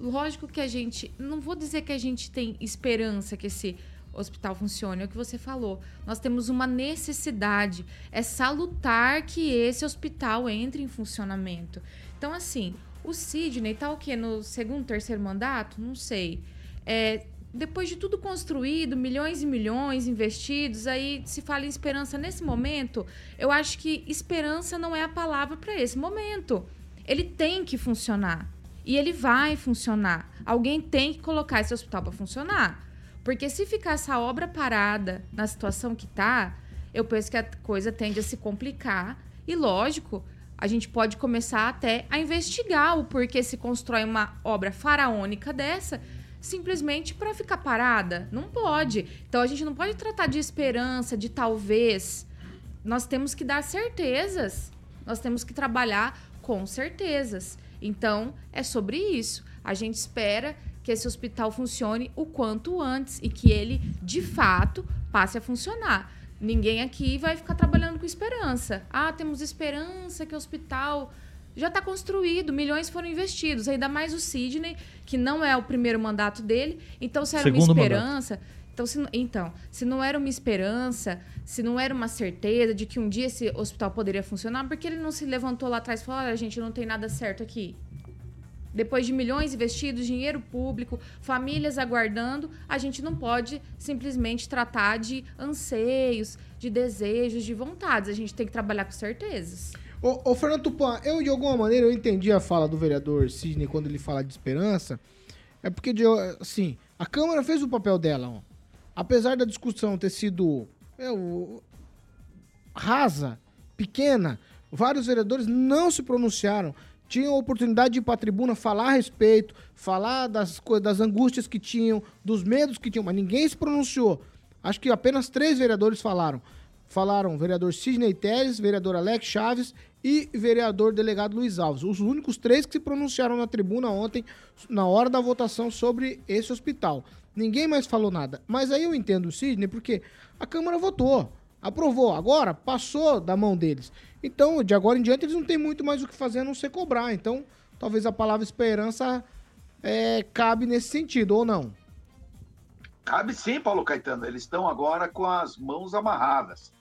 Lógico que a gente. Não vou dizer que a gente tem esperança que esse hospital funcione, é o que você falou. Nós temos uma necessidade. É salutar que esse hospital entre em funcionamento. Então, assim, o Sidney tá o quê? No segundo, terceiro mandato? Não sei. É, depois de tudo construído, milhões e milhões investidos, aí se fala em esperança nesse momento, eu acho que esperança não é a palavra para esse momento. Ele tem que funcionar. E ele vai funcionar. Alguém tem que colocar esse hospital para funcionar. Porque se ficar essa obra parada na situação que está, eu penso que a coisa tende a se complicar. E lógico, a gente pode começar até a investigar o porquê se constrói uma obra faraônica dessa simplesmente para ficar parada. Não pode. Então a gente não pode tratar de esperança, de talvez. Nós temos que dar certezas. Nós temos que trabalhar com certezas. Então, é sobre isso. A gente espera que esse hospital funcione o quanto antes e que ele, de fato, passe a funcionar. Ninguém aqui vai ficar trabalhando com esperança. Ah, temos esperança que o hospital já está construído, milhões foram investidos, ainda mais o Sidney, que não é o primeiro mandato dele. Então, se era Segundo uma esperança. Mandato. Então se, então, se não era uma esperança, se não era uma certeza de que um dia esse hospital poderia funcionar, por que ele não se levantou lá atrás e falou: olha, a gente não tem nada certo aqui? Depois de milhões investidos, dinheiro público, famílias aguardando, a gente não pode simplesmente tratar de anseios, de desejos, de vontades. A gente tem que trabalhar com certezas. Ô, ô Fernando Tupan, eu de alguma maneira eu entendi a fala do vereador Sidney quando ele fala de esperança. É porque, assim, a Câmara fez o papel dela, ó apesar da discussão ter sido é, o, rasa, pequena, vários vereadores não se pronunciaram. Tinham a oportunidade de ir para a tribuna falar a respeito, falar das, das angústias que tinham, dos medos que tinham, mas ninguém se pronunciou. Acho que apenas três vereadores falaram. Falaram vereador Sidney Teres, vereador Alex Chaves e vereador delegado Luiz Alves. Os únicos três que se pronunciaram na tribuna ontem, na hora da votação sobre esse hospital. Ninguém mais falou nada. Mas aí eu entendo o Sidney porque a Câmara votou, aprovou. Agora passou da mão deles. Então, de agora em diante, eles não têm muito mais o que fazer a não ser cobrar. Então, talvez a palavra esperança é, cabe nesse sentido, ou não? Cabe sim, Paulo Caetano. Eles estão agora com as mãos amarradas.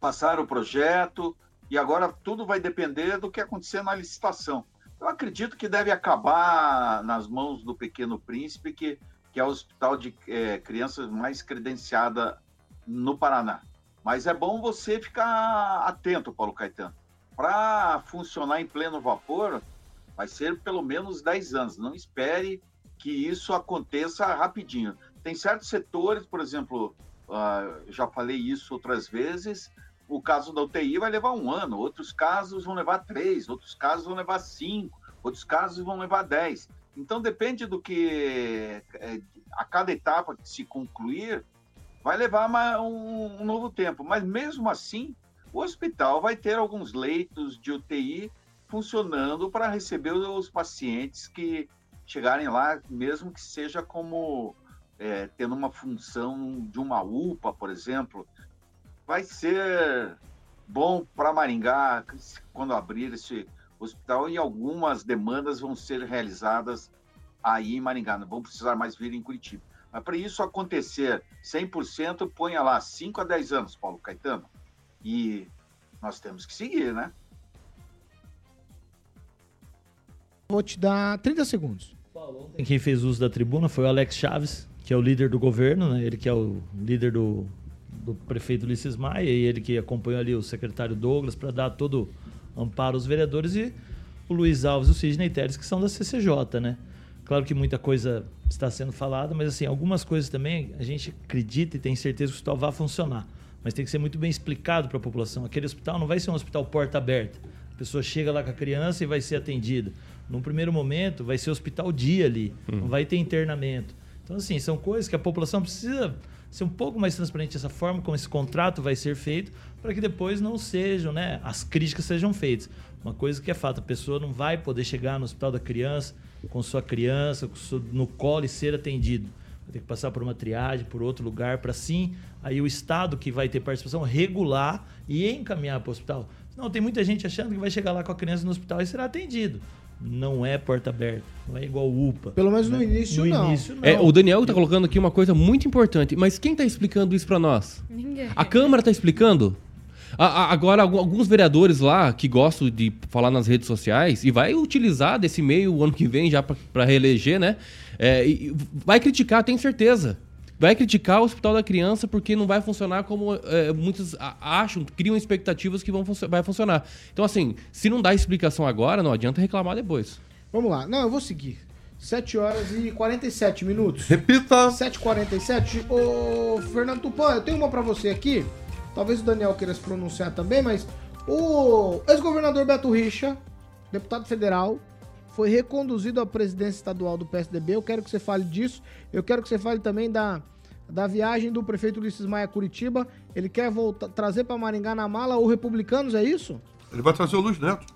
Passaram o projeto e agora tudo vai depender do que acontecer na licitação. Eu acredito que deve acabar nas mãos do Pequeno Príncipe, que, que é o hospital de é, crianças mais credenciada no Paraná. Mas é bom você ficar atento, Paulo Caetano. Para funcionar em pleno vapor, vai ser pelo menos 10 anos. Não espere que isso aconteça rapidinho. Tem certos setores, por exemplo, uh, já falei isso outras vezes, o caso da UTI vai levar um ano, outros casos vão levar três, outros casos vão levar cinco, outros casos vão levar dez. Então depende do que é, a cada etapa que se concluir vai levar um, um novo tempo. Mas mesmo assim, o hospital vai ter alguns leitos de UTI funcionando para receber os pacientes que chegarem lá, mesmo que seja como é, tendo uma função de uma UPA, por exemplo, vai ser bom para Maringá quando abrir esse hospital e algumas demandas vão ser realizadas aí em Maringá, não vão precisar mais vir em Curitiba. Mas para isso acontecer 100%, ponha lá 5 a 10 anos, Paulo Caetano. E nós temos que seguir, né? Vou te dar 30 segundos. Quem fez uso da tribuna foi o Alex Chaves, que é o líder do governo, né? ele que é o líder do, do prefeito Ulisses Maia e ele que acompanhou ali o secretário Douglas para dar todo amparo aos vereadores e o Luiz Alves e o Sidney Teres que são da CCJ, né? Claro que muita coisa está sendo falada, mas assim, algumas coisas também a gente acredita e tem certeza que o hospital vai funcionar, mas tem que ser muito bem explicado para a população. Aquele hospital não vai ser um hospital porta aberta. A pessoa chega lá com a criança e vai ser atendida. Num primeiro momento, vai ser hospital dia ali, não vai ter internamento. Então, assim, são coisas que a população precisa ser um pouco mais transparente dessa forma, como esse contrato vai ser feito, para que depois não sejam, né, as críticas sejam feitas. Uma coisa que é fato, a pessoa não vai poder chegar no hospital da criança com sua criança com no colo e ser atendido. Vai ter que passar por uma triagem, por outro lugar, para sim, aí o Estado que vai ter participação regular e encaminhar para o hospital. Não, tem muita gente achando que vai chegar lá com a criança no hospital e será atendido não é porta aberta, não é igual UPA. Pelo menos né? no início no não. Início, não. É, o Daniel está colocando aqui uma coisa muito importante, mas quem está explicando isso para nós? Ninguém. A Câmara está explicando? A, a, agora, alguns vereadores lá que gostam de falar nas redes sociais e vai utilizar desse meio o ano que vem já para reeleger, né? É, vai criticar, tenho certeza vai criticar o Hospital da Criança porque não vai funcionar como é, muitos acham, criam expectativas que vão fun vai funcionar. Então, assim, se não dá explicação agora, não adianta reclamar depois. Vamos lá. Não, eu vou seguir. 7 horas e 47 minutos. Repita! 7h47. Ô, Fernando Tupan, eu tenho uma para você aqui. Talvez o Daniel queira se pronunciar também, mas o ex-governador Beto Richa, deputado federal, foi reconduzido à presidência estadual do PSDB. Eu quero que você fale disso. Eu quero que você fale também da, da viagem do prefeito Ulisses Maia Curitiba. Ele quer voltar, trazer para Maringá na mala o Republicanos, é isso? Ele vai trazer o Luiz Neto.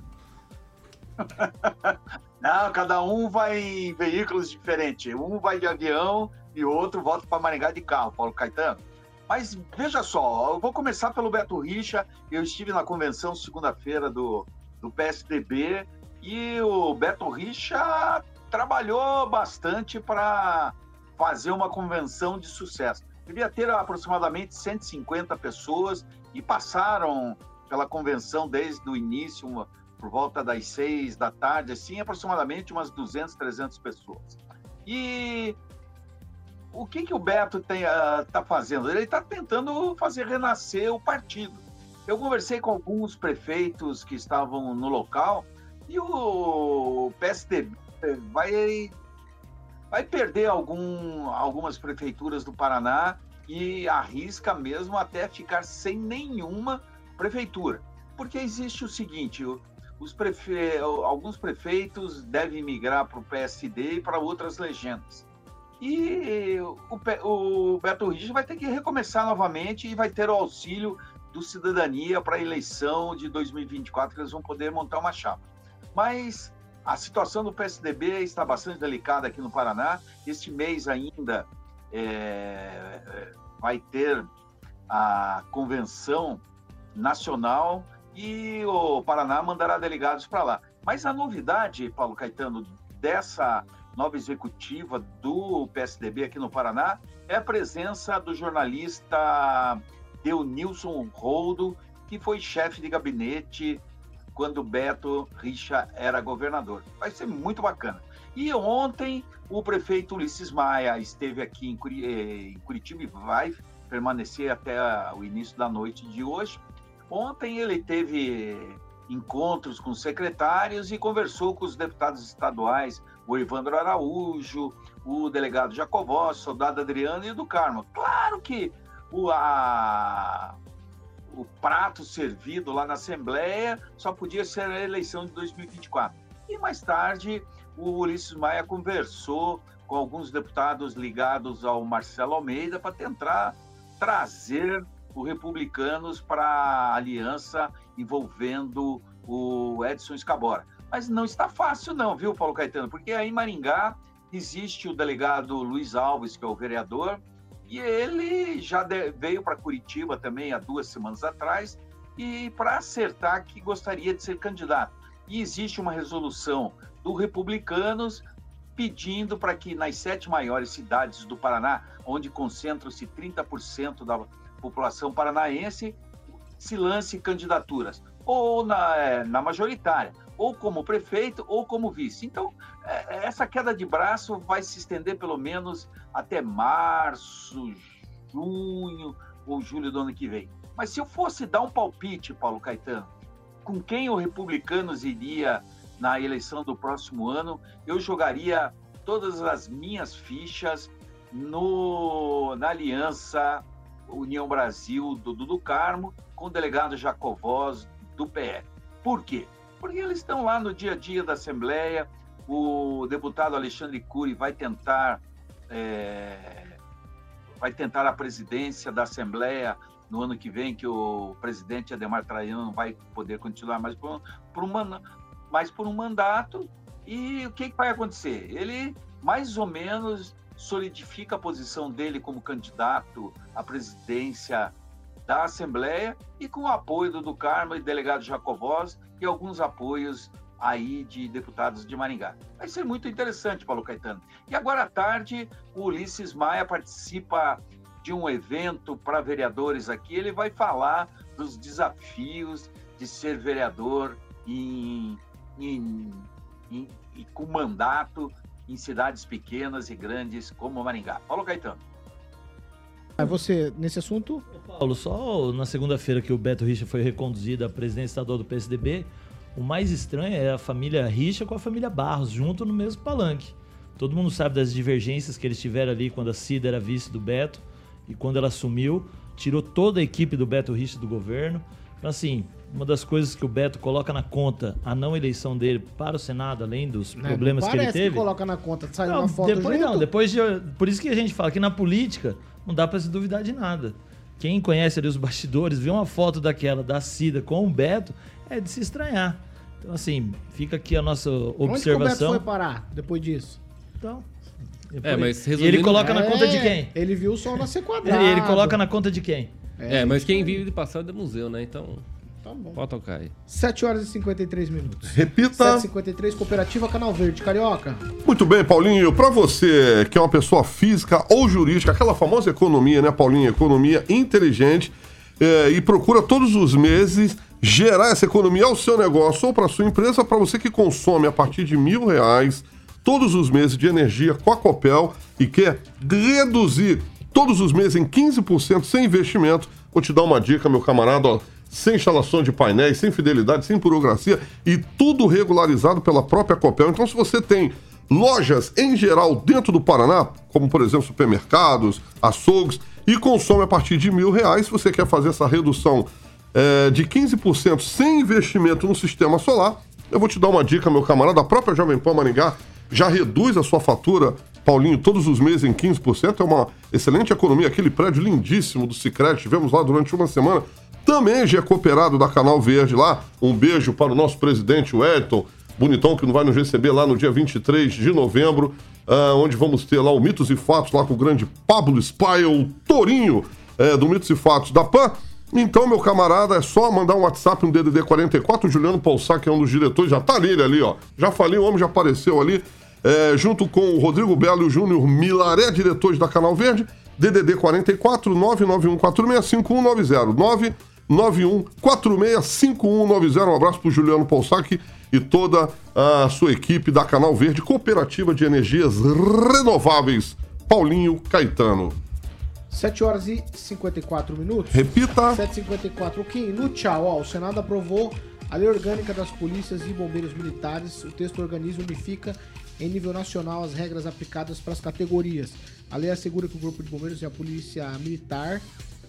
*laughs* Não, cada um vai em veículos diferentes. Um vai de avião e o outro volta para Maringá de carro, Paulo Caetano. Mas veja só, eu vou começar pelo Beto Richa. Eu estive na convenção segunda-feira do, do PSDB e o Beto Richa trabalhou bastante para fazer uma convenção de sucesso. Devia ter aproximadamente 150 pessoas e passaram pela convenção desde o início, uma, por volta das seis da tarde, assim, aproximadamente umas 200, 300 pessoas. E o que, que o Beto está uh, fazendo? Ele está tentando fazer renascer o partido. Eu conversei com alguns prefeitos que estavam no local e o PSDB vai, vai perder algum, algumas prefeituras do Paraná e arrisca mesmo até ficar sem nenhuma prefeitura. Porque existe o seguinte: os prefe... alguns prefeitos devem migrar para o PSD e para outras legendas. E o, o Beto Richa vai ter que recomeçar novamente e vai ter o auxílio do Cidadania para a eleição de 2024, que eles vão poder montar uma chapa. Mas a situação do PSDB está bastante delicada aqui no Paraná. Este mês ainda é, é, vai ter a convenção nacional e o Paraná mandará delegados para lá. Mas a novidade, Paulo Caetano, dessa nova executiva do PSDB aqui no Paraná é a presença do jornalista Deunilson Roldo, que foi chefe de gabinete quando Beto Richa era governador. Vai ser muito bacana. E ontem o prefeito Ulisses Maia esteve aqui em, eh, Curitiba e vai permanecer até o início da noite de hoje. Ontem ele teve encontros com secretários e conversou com os deputados estaduais, o Evandro Araújo, o delegado Jacobó, o soldado Adriano e o do Carmo. Claro que o, a, o prato servido lá na Assembleia só podia ser a eleição de 2024. E mais tarde, o Ulisses Maia conversou com alguns deputados ligados ao Marcelo Almeida para tentar trazer os republicanos para a aliança envolvendo o Edson Escabora. Mas não está fácil não, viu, Paulo Caetano? Porque aí em Maringá existe o delegado Luiz Alves, que é o vereador, e ele já veio para Curitiba também há duas semanas atrás e para acertar que gostaria de ser candidato. E existe uma resolução do Republicanos pedindo para que nas sete maiores cidades do Paraná, onde concentram-se 30% da população paranaense, se lance candidaturas, ou na, é, na majoritária, ou como prefeito, ou como vice. Então, é, essa queda de braço vai se estender pelo menos até março, junho ou julho do ano que vem. Mas se eu fosse dar um palpite, Paulo Caetano, com quem o Republicanos iria na eleição do próximo ano, eu jogaria todas as minhas fichas no, na aliança União Brasil do Dudu Carmo com o delegado Jacovós do PL. Por quê? Porque eles estão lá no dia a dia da Assembleia, o deputado Alexandre Cury vai tentar é, vai tentar a presidência da Assembleia no ano que vem, que o presidente Ademar Traiano vai poder continuar mais por, por, uma, mais por um mandato. E o que, que vai acontecer? Ele mais ou menos solidifica a posição dele como candidato à presidência da Assembleia e com o apoio do, do Carmo e delegado Jacovós e alguns apoios aí de deputados de Maringá. Vai ser muito interessante, Paulo Caetano. E agora à tarde, o Ulisses Maia participa de um evento para vereadores aqui. Ele vai falar dos desafios de ser vereador em, em, em, em com mandato em cidades pequenas e grandes como Maringá. Paulo Caetano. É você, nesse assunto? Paulo, só na segunda-feira que o Beto Richa foi reconduzido à presidência estadual do PSDB, o mais estranho é a família Richa com a família Barros, junto no mesmo palanque. Todo mundo sabe das divergências que eles tiveram ali quando a Cida era vice do Beto e quando ela assumiu, tirou toda a equipe do Beto Richa do governo. Então, assim, uma das coisas que o Beto coloca na conta a não eleição dele para o Senado, além dos não, problemas não que ele teve. Que coloca na conta, sai não, uma foto depois junto. não, depois de, por isso que a gente fala que na política não dá para se duvidar de nada. Quem conhece ali os bastidores, vê uma foto daquela da Cida com o Beto, é de se estranhar. Então, assim, fica aqui a nossa observação. Onde que o Beto foi parar depois disso? Então. É, mas resumindo... E ele coloca é, na conta de quem? Ele viu o sol nascer quadrado. Ele, ele coloca na conta de quem? É, é mas quem vive de passado é museu, né? Então. Tá bom. Pode tocar aí. 7 horas e 53 minutos. Repita. 7h53, Cooperativa Canal Verde, Carioca. Muito bem, Paulinho. Para você que é uma pessoa física ou jurídica, aquela famosa economia, né, Paulinho? Economia inteligente é, e procura todos os meses gerar essa economia ao seu negócio ou para sua empresa, para você que consome a partir de mil reais todos os meses de energia com a Copel e quer reduzir todos os meses em 15% sem investimento. Vou te dar uma dica, meu camarada, ó sem instalação de painéis, sem fidelidade, sem burocracia e tudo regularizado pela própria Copel. Então, se você tem lojas em geral dentro do Paraná, como por exemplo supermercados, açougues, e consome a partir de mil reais, se você quer fazer essa redução é, de 15% sem investimento no sistema solar, eu vou te dar uma dica, meu camarada, a própria Jovem Pan Maringá já reduz a sua fatura, Paulinho, todos os meses em 15%, é uma excelente economia, aquele prédio lindíssimo do Cicred, tivemos lá durante uma semana, também já é cooperado da Canal Verde lá. Um beijo para o nosso presidente, o Edson Bonitão, que vai nos receber lá no dia 23 de novembro, uh, onde vamos ter lá o Mitos e Fatos, lá com o grande Pablo Spy, o Torinho é, do Mitos e Fatos da PAN. Então, meu camarada, é só mandar um WhatsApp no DDD 44. O Juliano Paulsá, que é um dos diretores, já tá nele ali, ó. Já falei, o homem já apareceu ali. É, junto com o Rodrigo Belo e o Júnior Milaré, diretores da Canal Verde. DDD 44 991 465 190 91465190. Um abraço pro Juliano Polsac e toda a sua equipe da Canal Verde, Cooperativa de Energias Renováveis. Paulinho Caetano. 7 horas e 54 minutos. Repita. 7h54. O Kim, no tchau, ó, o Senado aprovou a Lei Orgânica das Polícias e Bombeiros Militares. O texto organiza e unifica em nível nacional as regras aplicadas para as categorias. A lei assegura que o Corpo de Bombeiros e a Polícia Militar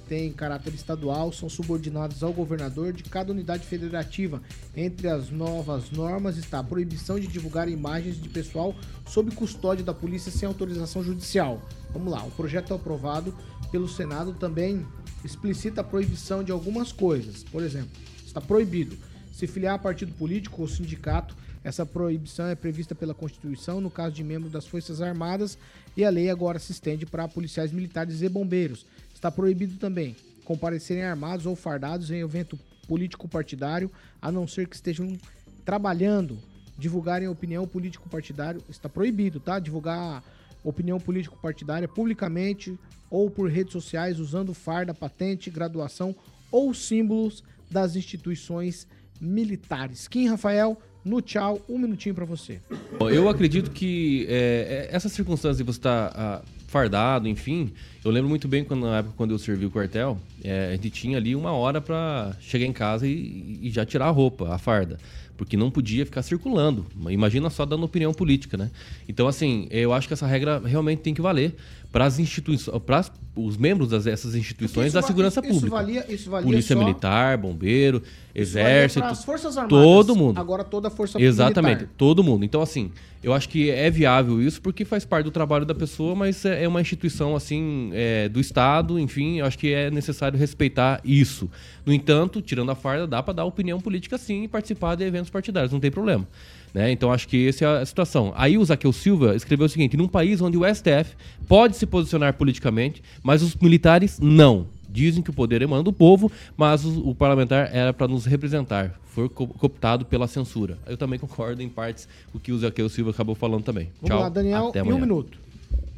têm caráter estadual, são subordinados ao governador de cada unidade federativa. Entre as novas normas está a proibição de divulgar imagens de pessoal sob custódia da polícia sem autorização judicial. Vamos lá, o projeto é aprovado pelo Senado também explicita a proibição de algumas coisas. Por exemplo, está proibido se filiar a partido político ou sindicato. Essa proibição é prevista pela Constituição no caso de membro das Forças Armadas e a lei agora se estende para policiais militares e bombeiros. Está proibido também comparecerem armados ou fardados em evento político partidário, a não ser que estejam trabalhando, divulgarem opinião político partidário. Está proibido, tá? Divulgar opinião político partidária publicamente ou por redes sociais usando farda, patente, graduação ou símbolos das instituições militares. Kim Rafael, no tchau, um minutinho para você. Eu acredito que é, é, essa circunstância de você estar ah, fardado, enfim, eu lembro muito bem quando, na época quando eu servi o quartel, é, a gente tinha ali uma hora para chegar em casa e, e já tirar a roupa, a farda. Porque não podia ficar circulando. Imagina só dando opinião política, né? Então, assim, eu acho que essa regra realmente tem que valer para as instituições, para os membros dessas instituições da segurança isso pública. valia- isso valia Polícia só- militar, bombeiro, exército, pras Forças Armadas. todo mundo. Agora toda a força Exatamente, militar. todo mundo. Então, assim, eu acho que é viável isso porque faz parte do trabalho da pessoa, mas é é uma instituição, assim, é, do Estado, enfim, eu acho que é necessário respeitar isso. No entanto, tirando a farda, dá para dar opinião política sim e participar de eventos partidários, não tem problema. Né? Então, acho que essa é a situação. Aí o Zaqueu Silva escreveu o seguinte: num país onde o STF pode se posicionar politicamente, mas os militares não. Dizem que o poder emana do povo, mas o, o parlamentar era para nos representar. Foi co- cooptado pela censura. Eu também concordo em partes com o que o Zaqueu Silva acabou falando também. Vamos Tchau. lá, Daniel, Até em um amanhã. minuto.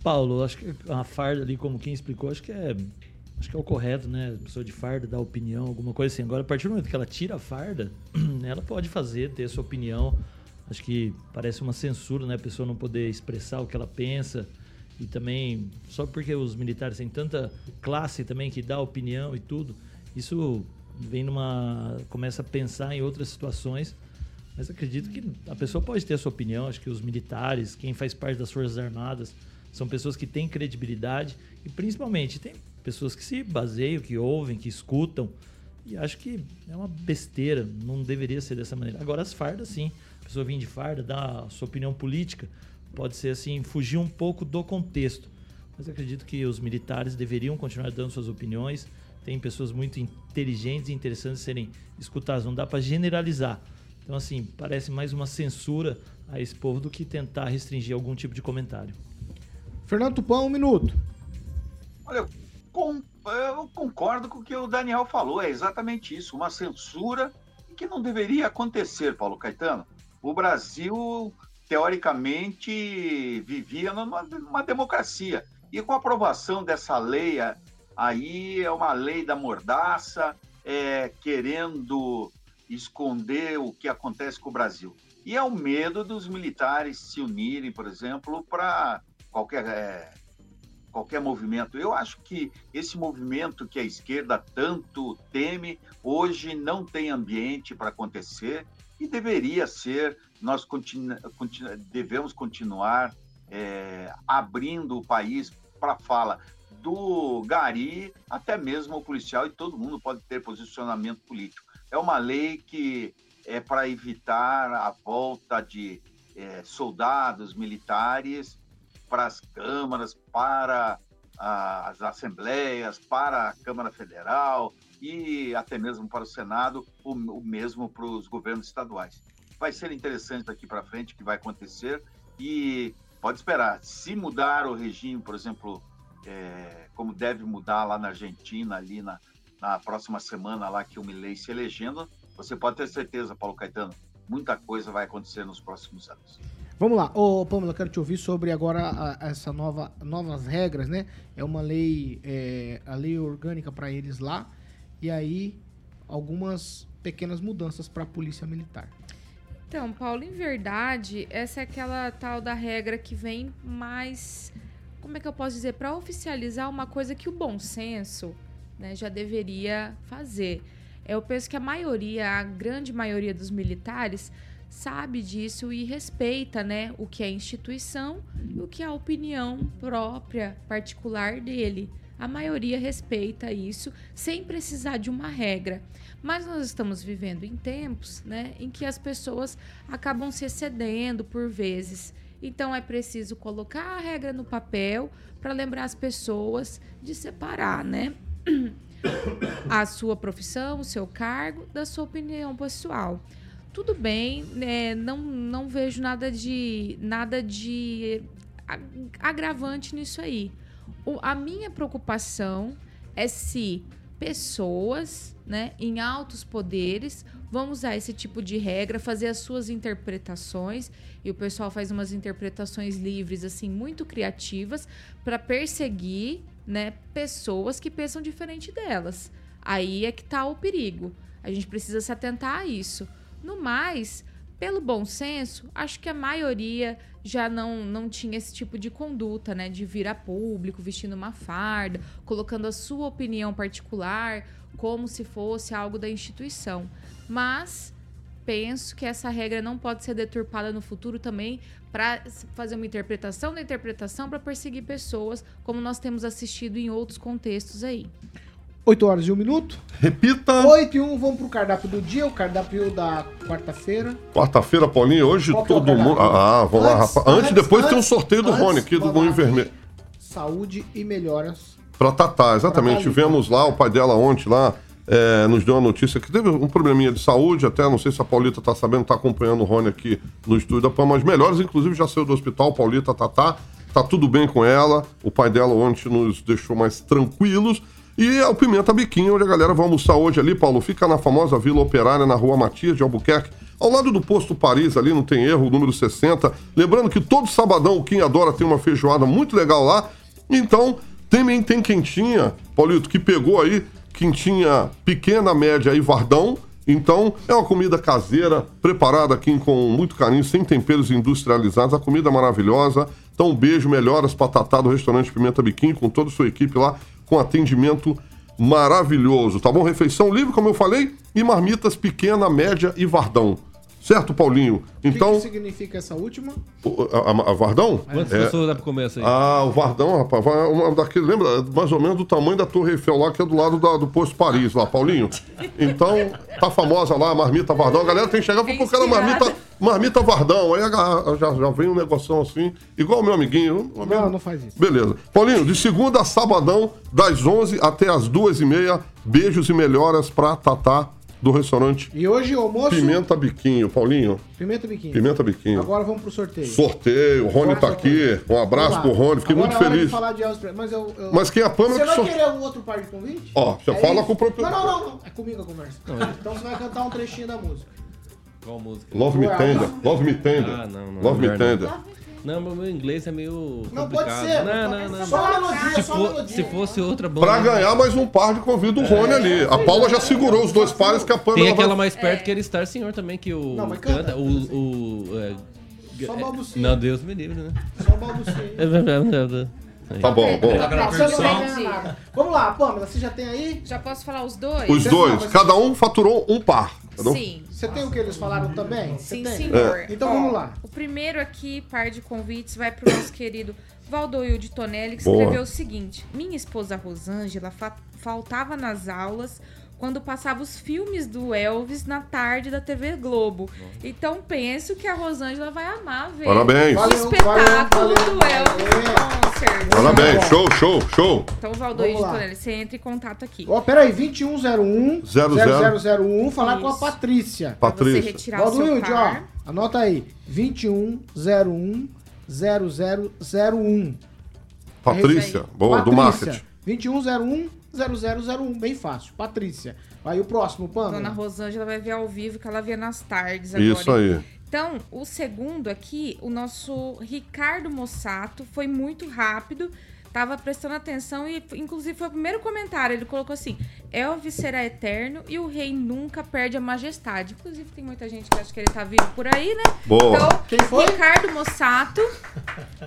Paulo, acho que a farda ali, como quem explicou, acho que é. Acho que é o correto, né? A pessoa de farda dar opinião, alguma coisa assim. Agora, a partir do momento que ela tira a farda, *clears throat* ela pode fazer, ter sua opinião. Acho que parece uma censura, né? A pessoa não poder expressar o que ela pensa. E também, só porque os militares têm tanta classe também que dá opinião e tudo, isso vem numa. começa a pensar em outras situações. Mas acredito que a pessoa pode ter a sua opinião. Acho que os militares, quem faz parte das Forças Armadas, são pessoas que têm credibilidade e principalmente tem pessoas que se baseiam, que ouvem, que escutam. E acho que é uma besteira, não deveria ser dessa maneira. Agora as fardas, sim. Pessoa vir de farda, dar a sua opinião política, pode ser assim, fugir um pouco do contexto. Mas acredito que os militares deveriam continuar dando suas opiniões. Tem pessoas muito inteligentes e interessantes serem escutadas. Não dá para generalizar. Então, assim, parece mais uma censura a esse povo do que tentar restringir algum tipo de comentário. Fernando Tupã, um minuto. Olha, com- eu concordo com o que o Daniel falou, é exatamente isso, uma censura que não deveria acontecer, Paulo Caetano. O Brasil, teoricamente, vivia numa, numa democracia. E com a aprovação dessa lei aí, é uma lei da mordaça, é, querendo esconder o que acontece com o Brasil. E é o medo dos militares se unirem, por exemplo, para qualquer é, qualquer movimento. Eu acho que esse movimento que a esquerda tanto teme, hoje não tem ambiente para acontecer e deveria ser, nós continu- continu- devemos continuar é, abrindo o país para fala do gari até mesmo o policial e todo mundo pode ter posicionamento político. É uma lei que é para evitar a volta de é, soldados militares para as câmaras, para as assembleias, para a Câmara Federal e até mesmo para o Senado, o, o mesmo para os governos estaduais. Vai ser interessante daqui para frente o que vai acontecer e pode esperar. Se mudar o regime, por exemplo, é, como deve mudar lá na Argentina, ali na, na próxima semana lá que o Milei se elegendo, você pode ter certeza, Paulo Caetano, muita coisa vai acontecer nos próximos anos. Vamos lá, ô Pamela, quero te ouvir sobre agora a- essa nova novas regras, né? É uma lei, é, a lei orgânica para eles lá. E aí algumas pequenas mudanças para a polícia militar. Então, Paulo, em verdade, essa é aquela tal da regra que vem mais. Como é que eu posso dizer? Para oficializar uma coisa que o bom senso né, já deveria fazer. Eu penso que a maioria, a grande maioria dos militares, sabe disso e respeita né, o que é instituição e o que é a opinião própria, particular dele. A maioria respeita isso sem precisar de uma regra. Mas nós estamos vivendo em tempos né, em que as pessoas acabam se excedendo por vezes. Então é preciso colocar a regra no papel para lembrar as pessoas de separar, né? a sua profissão, o seu cargo, da sua opinião pessoal. Tudo bem, né, não, não vejo nada de nada de agravante nisso aí. O, a minha preocupação é se pessoas né, em altos poderes vão usar esse tipo de regra, fazer as suas interpretações, e o pessoal faz umas interpretações livres, assim, muito criativas, para perseguir né, pessoas que pensam diferente delas. Aí é que está o perigo. A gente precisa se atentar a isso. No mais, pelo bom senso, acho que a maioria já não, não tinha esse tipo de conduta, né? De vir a público vestindo uma farda, colocando a sua opinião particular como se fosse algo da instituição. Mas penso que essa regra não pode ser deturpada no futuro também para fazer uma interpretação da interpretação para perseguir pessoas, como nós temos assistido em outros contextos aí. 8 horas e 1 minuto. Repita. 8 e 1, vamos pro cardápio do dia, o cardápio da quarta-feira. Quarta-feira, Paulinho, hoje Qual que todo é mundo. cardápio? Ah, vamos lá, Antes- rapaz. Antes, antes- depois tem um antes- sorteio do antes, Rony aqui do lá. Vermelho. Saúde e melhoras. Pra Tatá, exatamente. Tatá Tivemos lá, o pai dela ontem lá, é, nos deu uma notícia que teve um probleminha de saúde, até não sei se a Paulita tá sabendo, tá acompanhando o Rony aqui no estúdio da PAN, mas melhores, inclusive já saiu do hospital, Paulita, Tatá, tá tudo bem com ela. O pai dela ontem nos deixou mais tranquilos. E é o Pimenta Biquinho, onde a galera vai almoçar hoje ali, Paulo. Fica na famosa Vila Operária, na rua Matias de Albuquerque, ao lado do posto Paris, ali, não tem erro, número 60. Lembrando que todo sabadão o Quem Adora tem uma feijoada muito legal lá. Então, também tem quentinha, Paulito, que pegou aí quentinha pequena, média e vardão. Então, é uma comida caseira, preparada aqui com muito carinho, sem temperos industrializados. A comida maravilhosa. Então, um beijo, melhoras pra Tatá do restaurante Pimenta Biquinho, com toda a sua equipe lá, com atendimento maravilhoso, tá bom? Refeição livre, como eu falei, e marmitas pequena, média e vardão. Certo, Paulinho? O que Então, que significa essa última? o- a, a- a Vardão? Quantas É- pessoas dá pra comer essa aí? Ah, o Vardão, rapaz, vai uma daquele, lembra mais ou menos do tamanho da Torre Eiffel lá, que é do lado da- do posto Paris lá, Paulinho. Então, tá famosa lá a marmita Vardão. A galera tem que chegar e falar, cara, marmita, marmita Vardão. Aí a- já, já vem um negocinho assim, igual o meu amiguinho. amigo- Não, não faz isso. Beleza. Paulinho, de segunda a sabadão, das 11 até as 2h30, beijos e melhoras pra Tatá do restaurante E hoje o almoço. Pimenta Biquinho. Paulinho, Pimenta biquinho. Pimenta Biquinho. Agora vamos pro sorteio. Sorteio, o Rony tá aqui. Um abraço pro. Rony, fiquei Agora muito é hora de feliz. falar de mas eu, eu- Mas quem é a Pâmela Você que vai querer um outro par de convite? Ó, você fala isso? com o proprietário. Não, não, não. É comigo a conversa. Então você vai cantar um trechinho da música. Qual música? Love Me Tender. Love Me Tender. Ah, não, não. Love Me. Tender. Não, mas meu inglês é meio Não, complicado. pode ser. Não, não, não. Só a melodia, se, só for- melodia. se fosse outra banda. Pra ganhar mais um par de convida o Rony ali. A Paula já segurou os dois pares que a Pâmela Tem aquela vai... mais perto que ele Star Senhor também, que o. Não, mas canta. O. o é, Só é- balbucia. não, Deus me livre, né? Só balbucia. É é. Tá bom, bom. Não, não vai ganhar nada. Vamos lá, Pâmela, você já tem aí? Já posso falar os dois? Os dois, cada um faturou um par. Sim. Você tem o que eles falaram também? Sim, tem? senhor. Então Ó, vamos lá. O primeiro aqui, par de convites, vai pro nosso querido Valdoil de Tonelli, que Boa. escreveu o seguinte: Minha esposa Rosângela fa- faltava nas aulas quando passava os filmes do Elvis na tarde da TV Globo. Então penso que a Rosângela vai amar ver Parabéns. o Valeu, espetáculo valeu, do Elvis Concert. Parabéns, show, show, show. Então, Valdoil de. Tonelli, você entra em contato aqui. Ó, peraí, 2101 Zero, zero. 0001, falar com a Isso. Patrícia. Pra você Patrícia. retirar o seu Valdoilde, ó, anota aí. 2101 0001. Patrícia, boa, do marketing. 2101 0001, bem fácil. Patrícia. Aí o próximo, Dona Pâmela. Rosângela vai ver ao vivo que ela vê nas tardes agora. Isso aí. Então, o segundo aqui, o nosso Ricardo Mossato, foi muito rápido, tava prestando atenção e, inclusive, foi o primeiro comentário. Ele colocou assim: Elvis será eterno e o rei nunca perde a majestade. Inclusive, tem muita gente que acha que ele tá vivo por aí, né? Boa. Então, Quem foi? Ricardo Mossato.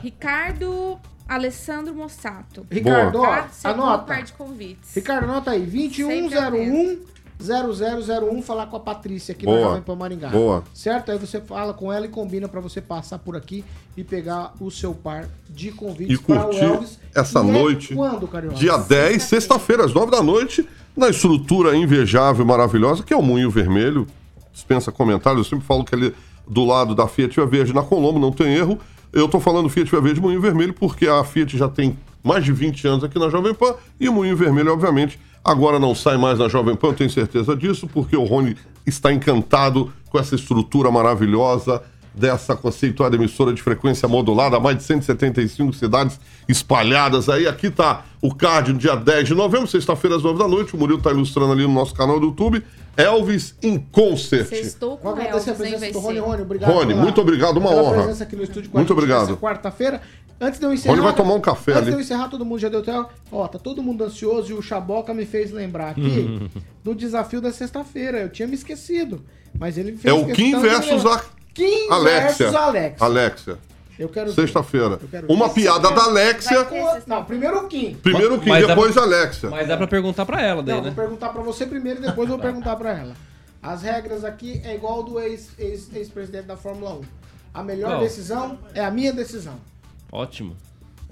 Ricardo Alessandro Mossato. Ricardo, ó, Tá? Segundo anota. par de convites. Ricardo, anota aí. 2101 0001 falar com a Patrícia aqui Boa. na Jovem Pan Maringá. Boa. Certo? Aí você fala com ela e combina pra você passar por aqui e pegar o seu par de convites E para o Elvis. essa é noite. quando, Carioca? Dia 10, sexta-feira, às 9 da noite, na estrutura invejável, maravilhosa, que é o Moinho Vermelho. Dispensa comentários, eu sempre falo que ali do lado da Fiat Via Verde, na Colombo, não tem erro. Eu tô falando Fiat Via Verde e Moinho Vermelho porque a Fiat já tem mais de 20 anos aqui na Jovem Pan e o Moinho Vermelho, obviamente, agora não sai mais na Jovem Pan, tenho certeza disso, porque o Rony está encantado com essa estrutura maravilhosa dessa conceituada emissora de frequência modulada, mais de 175 cidades espalhadas aí. Aqui tá o card no dia 10 de novembro, sexta-feira às 9 da noite. O Murilo tá ilustrando ali no nosso canal do YouTube. Elvis em concert. Sextou com Vou agradecer a Elvis, hein, presença do Rony. Rony, obrigado. Rony, pela- muito obrigado, uma pela honra. presença aqui no estúdio com Muito a gente obrigado. quarta-feira. Antes de eu encerrar. Rony vai tomar um café antes ali. de eu encerrar, todo mundo já deu tela. Ó, tá todo mundo ansioso e o Chaboca me fez lembrar aqui *laughs* do desafio da sexta-feira. Eu tinha me esquecido. Mas ele fez É o Kim versus a Kim Alexia. versus Alex. Alexia. Eu quero Sexta-feira. Uma ver. piada da Alexia. Não, primeiro o Kim. Primeiro o Kim, Mas depois a Alexia. Mas dá pra perguntar pra ela daí, Não, né? vou perguntar pra você primeiro e depois eu vou perguntar pra ela. As regras aqui é igual do ex- ex- ex-presidente da Fórmula 1. A melhor Qual? decisão é a minha decisão. Ótimo.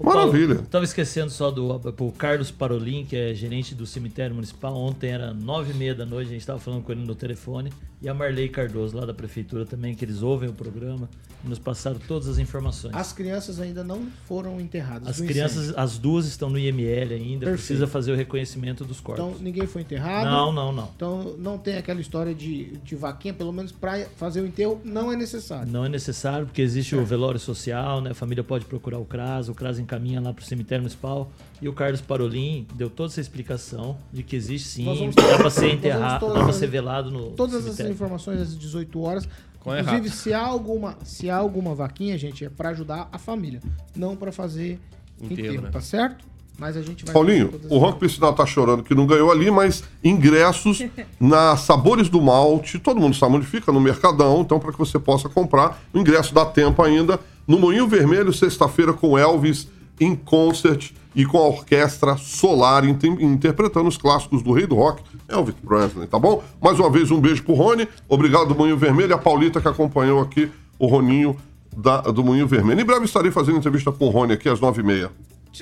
Paulo, Maravilha. Tava esquecendo só do o Carlos Parolin, que é gerente do cemitério municipal. Ontem era nove e meia da noite, a gente estava falando com ele no telefone. E a Marley Cardoso, lá da prefeitura também, que eles ouvem o programa e nos passaram todas as informações. As crianças ainda não foram enterradas. As crianças, incêndio. as duas estão no IML ainda, Perfeito. precisa fazer o reconhecimento dos corpos. Então ninguém foi enterrado. Não, não, não. Então não tem aquela história de, de vaquinha, pelo menos pra fazer o enterro não é necessário. Não é necessário, porque existe o velório social, né? A família pode procurar o CRAS, o CRAS encaminha lá para o cemitério municipal. E o Carlos Parolin deu toda essa explicação de que existe sim, dá para ser enterrado, todas dá para as- ser velado no Todas essas cemitério. informações às 18 horas. Com Inclusive, errado. se há alguma, se há alguma vaquinha, gente, é pra ajudar a família, não pra fazer Enterro, enterro, né? tá certo? Mas a gente vai Paulinho, o Rock Piscinal tá chorando que não ganhou ali, mas ingressos *laughs* na Sabores do Malte, todo mundo sabe onde fica, no Mercadão, então para que você possa comprar, o ingresso dá tempo ainda, no Moinho Vermelho, sexta-feira com Elvis em concert e com a orquestra Solar inter- interpretando os clássicos do Rei do Rock, Elvis Presley, tá bom? Mais uma vez um beijo pro Rony, obrigado Moinho Vermelho e a Paulita que acompanhou aqui o Roninho da- do Moinho Vermelho. Em breve estarei fazendo entrevista com o Rony aqui às nove e meia.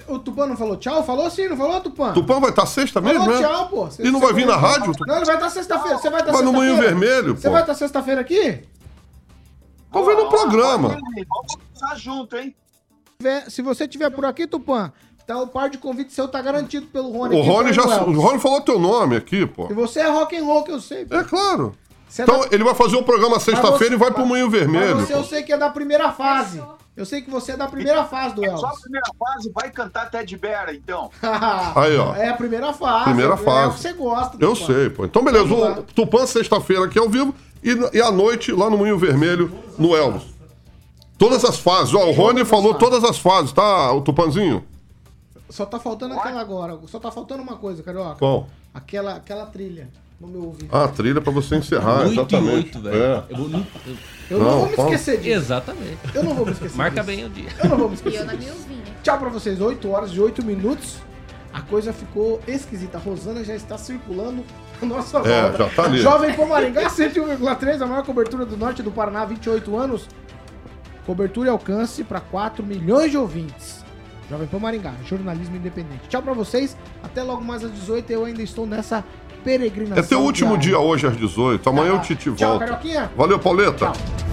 O Tupã não falou tchau? Falou sim, não falou, Tupã? Tupã vai estar sexta mesmo, Falou né? tchau, pô. Cê- E não vai vir na rádio? Não, ele vai estar sexta-feira. Você vai estar Vai no sexta-feira? Moinho Vermelho, Você pô. vai estar sexta-feira aqui? Tô vendo o programa. Vamos estar junto, hein? Tiver- Se você estiver por aqui, Tupã, tá o par de convite seu tá garantido pelo Rony. O Rony já. Elvis. O Rony falou teu nome aqui, pô. E você é rock and roll, que eu sei. pô. É claro. Você é Então da- ele vai fazer o programa sexta-feira e vai pro Moinho Vermelho. Mas você, eu pô. sei que é da primeira fase. Eu sei que você é da primeira fase do Só a Elvis. primeira fase vai cantar Ted Bear, então. *laughs* Aí, ó. É a primeira fase. Primeira é o fase. que você gosta. Eu Tupã. sei, pô. Então, beleza. O Tupã, sexta-feira aqui ao vivo e, e à noite lá no Moinho Vermelho, no Elvis. Todas as fases. Ó, o Rony falou todas as fases, tá, o Tupanzinho? Só tá faltando aquela agora. Só tá faltando uma coisa, Carioca. Qual? Aquela, aquela trilha no meu ouvido. Ah, a trilha pra você encerrar, Oito e exatamente. oito, velho. É. Eu vou- não- Eu não, Não, vou me esquecer disso. Exatamente. Eu não vou me esquecer Marca disso. bem o dia. Eu não vou me esquecer eu disso. Tchau pra vocês. 8 horas e 8 minutos. A coisa ficou esquisita. A Rosana já está circulando a nossa É, volta. já tá ali. Jovem Pan Maringá, 101,3, a maior cobertura do norte do Paraná, 28 anos. Cobertura e alcance para 4 milhões de ouvintes. Jovem Pan Maringá, jornalismo independente. Tchau pra vocês. Até logo mais às 18. Eu ainda estou nessa peregrinação. É teu último diária. dia hoje às 18. Amanhã eu te, te Tchau, volto. Carioquinha. Valeu, Pauleta. Tchau.